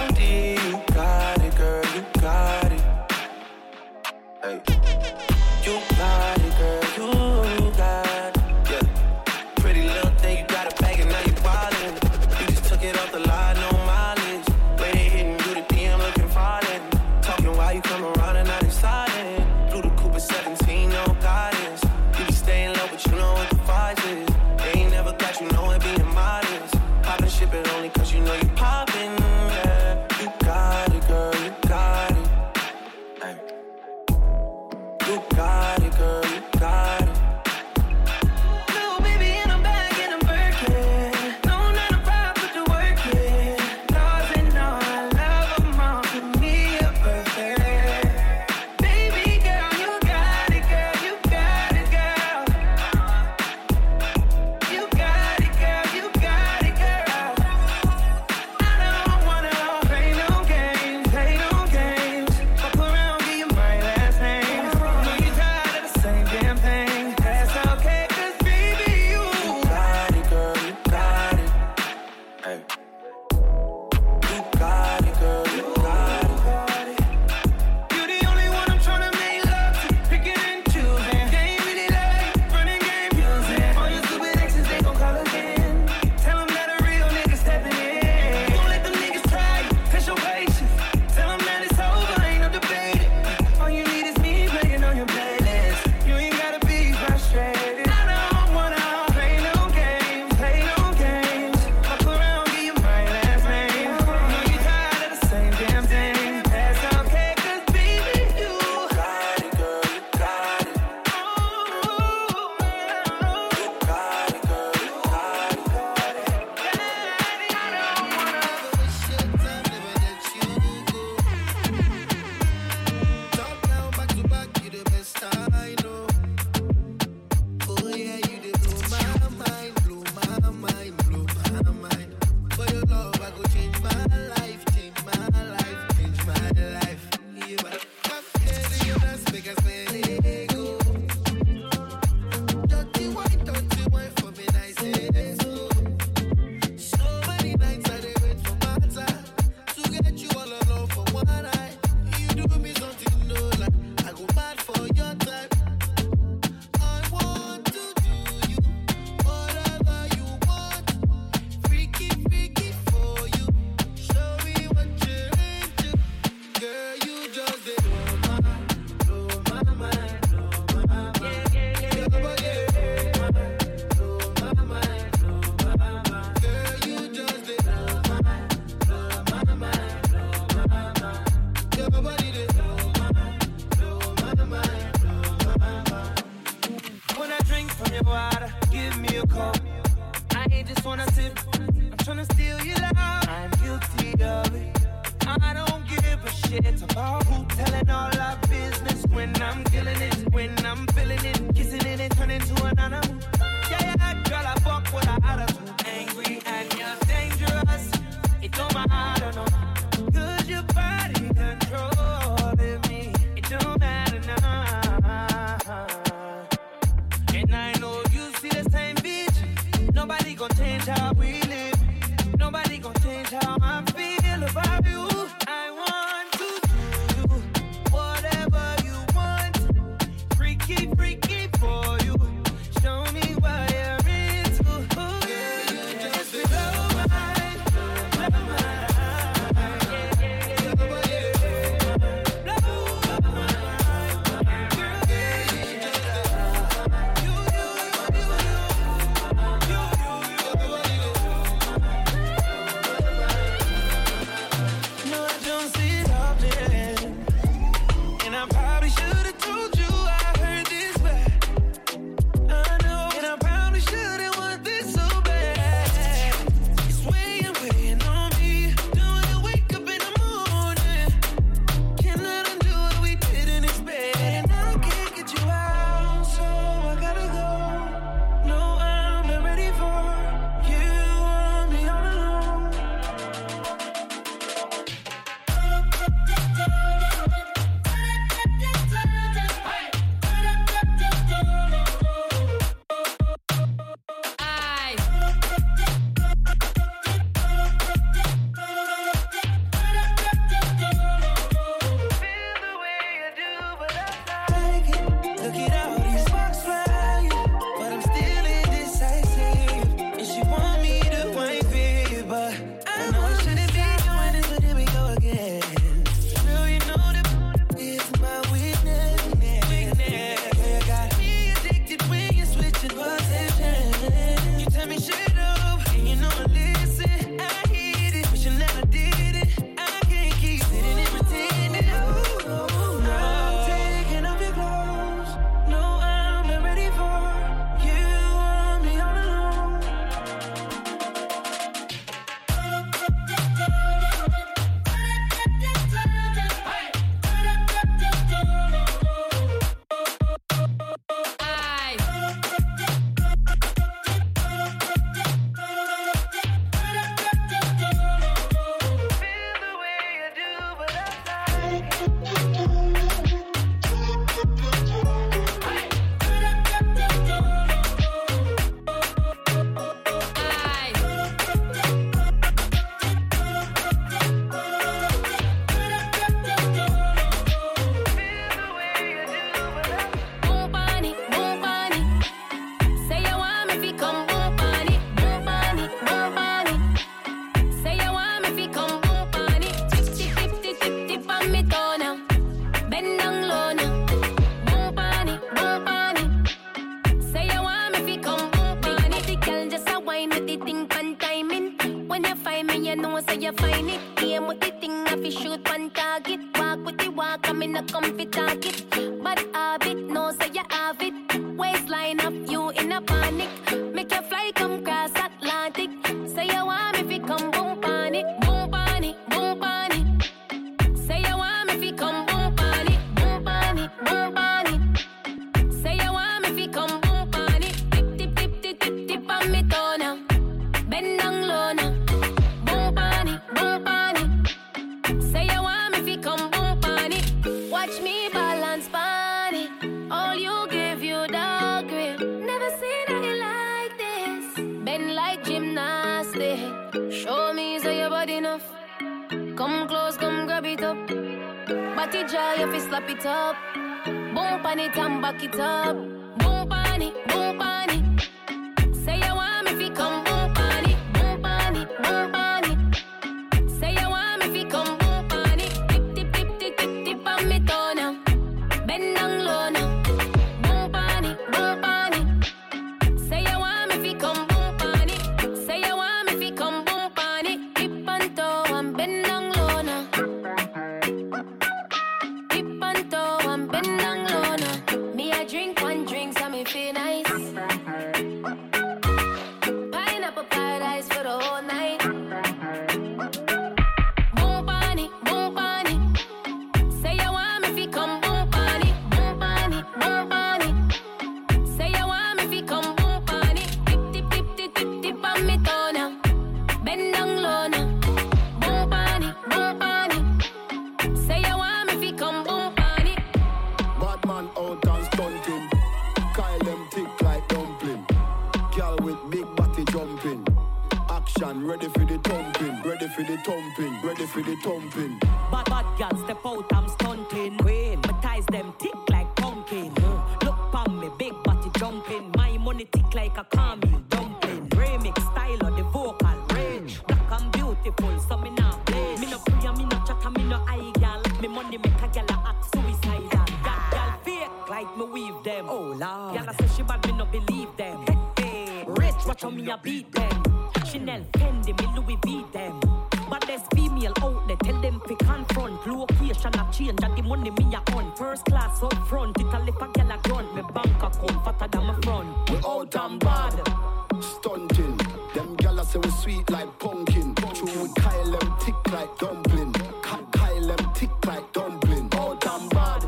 so it's sweet like pumpkin. Chew with Kyle them tick like dumpling. Cut Kyle them tick like dumpling. All damn bad,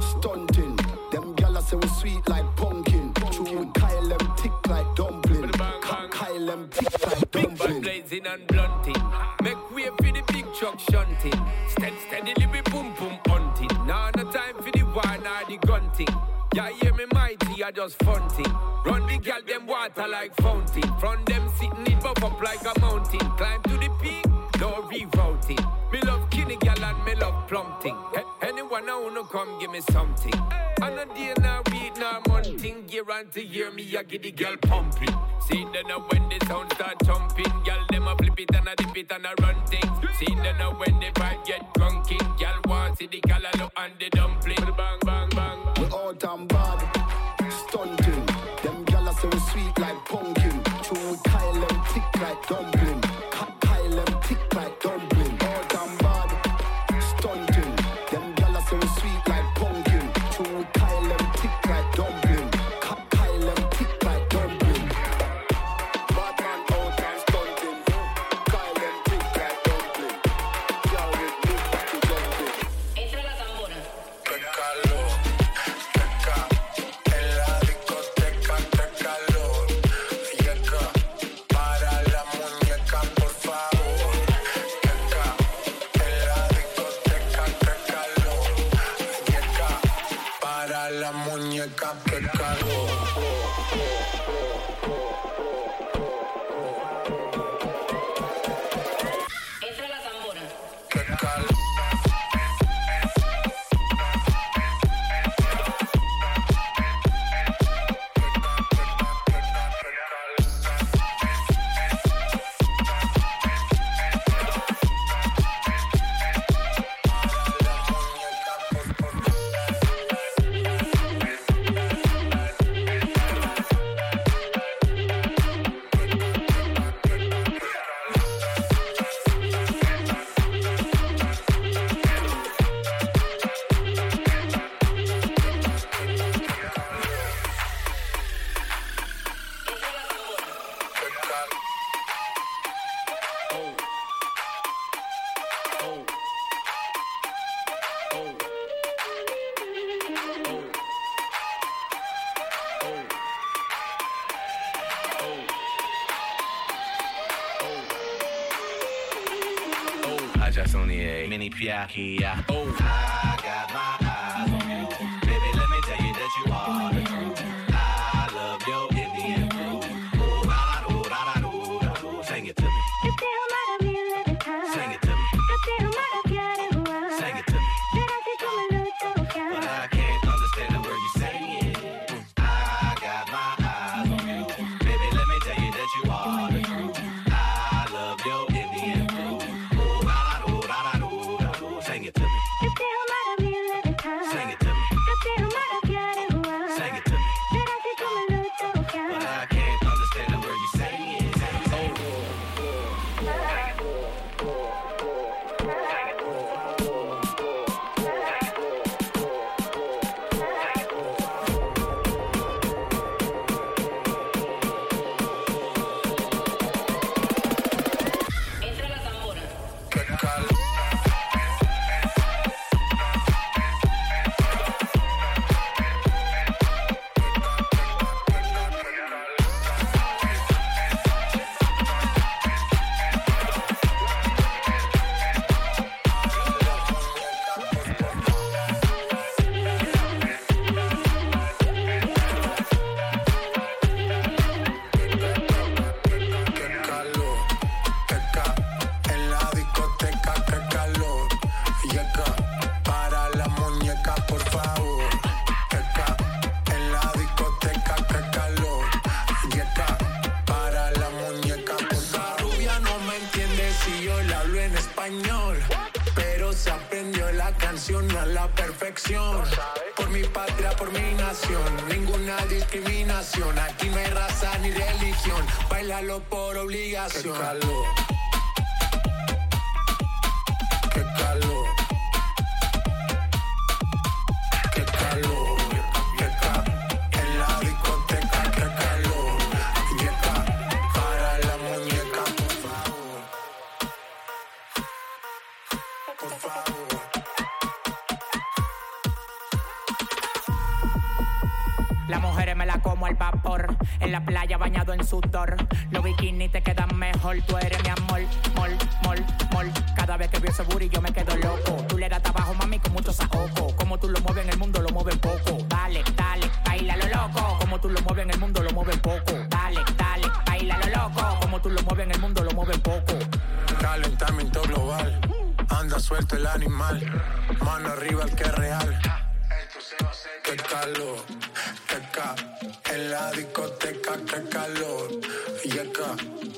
stunting. Them gyal so it's sweet like pumpkin. Chew with Kyle them tick like dumpling. Cut Kyle them tick like dumpling. Big blazing and blunting. Make way for the big truck shunting. Stead steadily we boom boom hunting. Now no time for the one or the gunting. Yeah, hear me mighty, I just fronting. Run the gal them water like fountain. From them up like a mountain. Climb to the peak, no rerouting. Me love kinny gal and me love plumping. He- anyone I wanna come give me something. And a day now read now mounting. Guarantee hear me, I get the girl pumping. See then now when the sound start jumping, gal them a flip it and a dip it and a run things. See then now when the vibe get drunken, gal want see the gal look and the.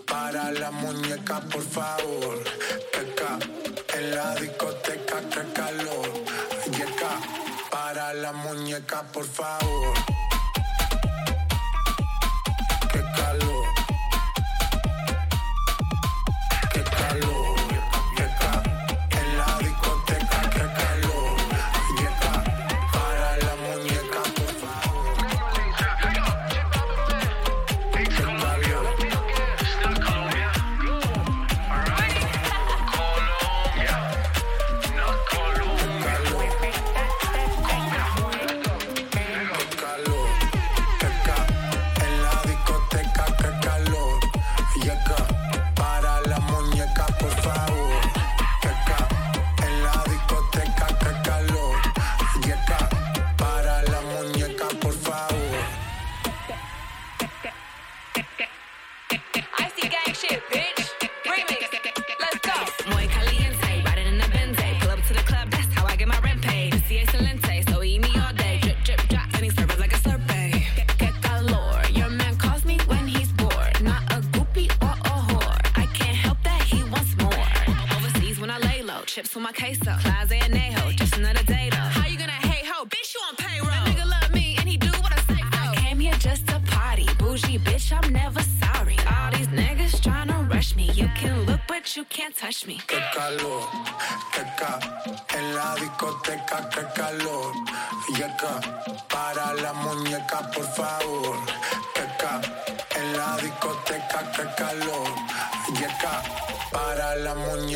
Para la muñeca, por favor. Teca, en la discoteca, que calor. Para la muñeca, por favor. Qué calor.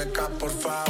muñeca, por favor.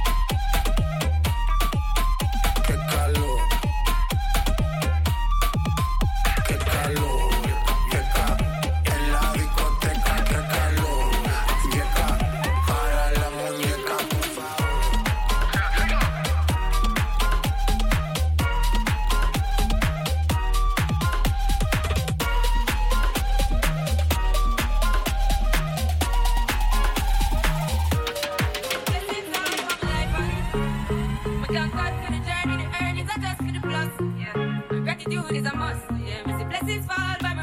Yeah. Gratitude is a must. Yeah. We see blessings fall by my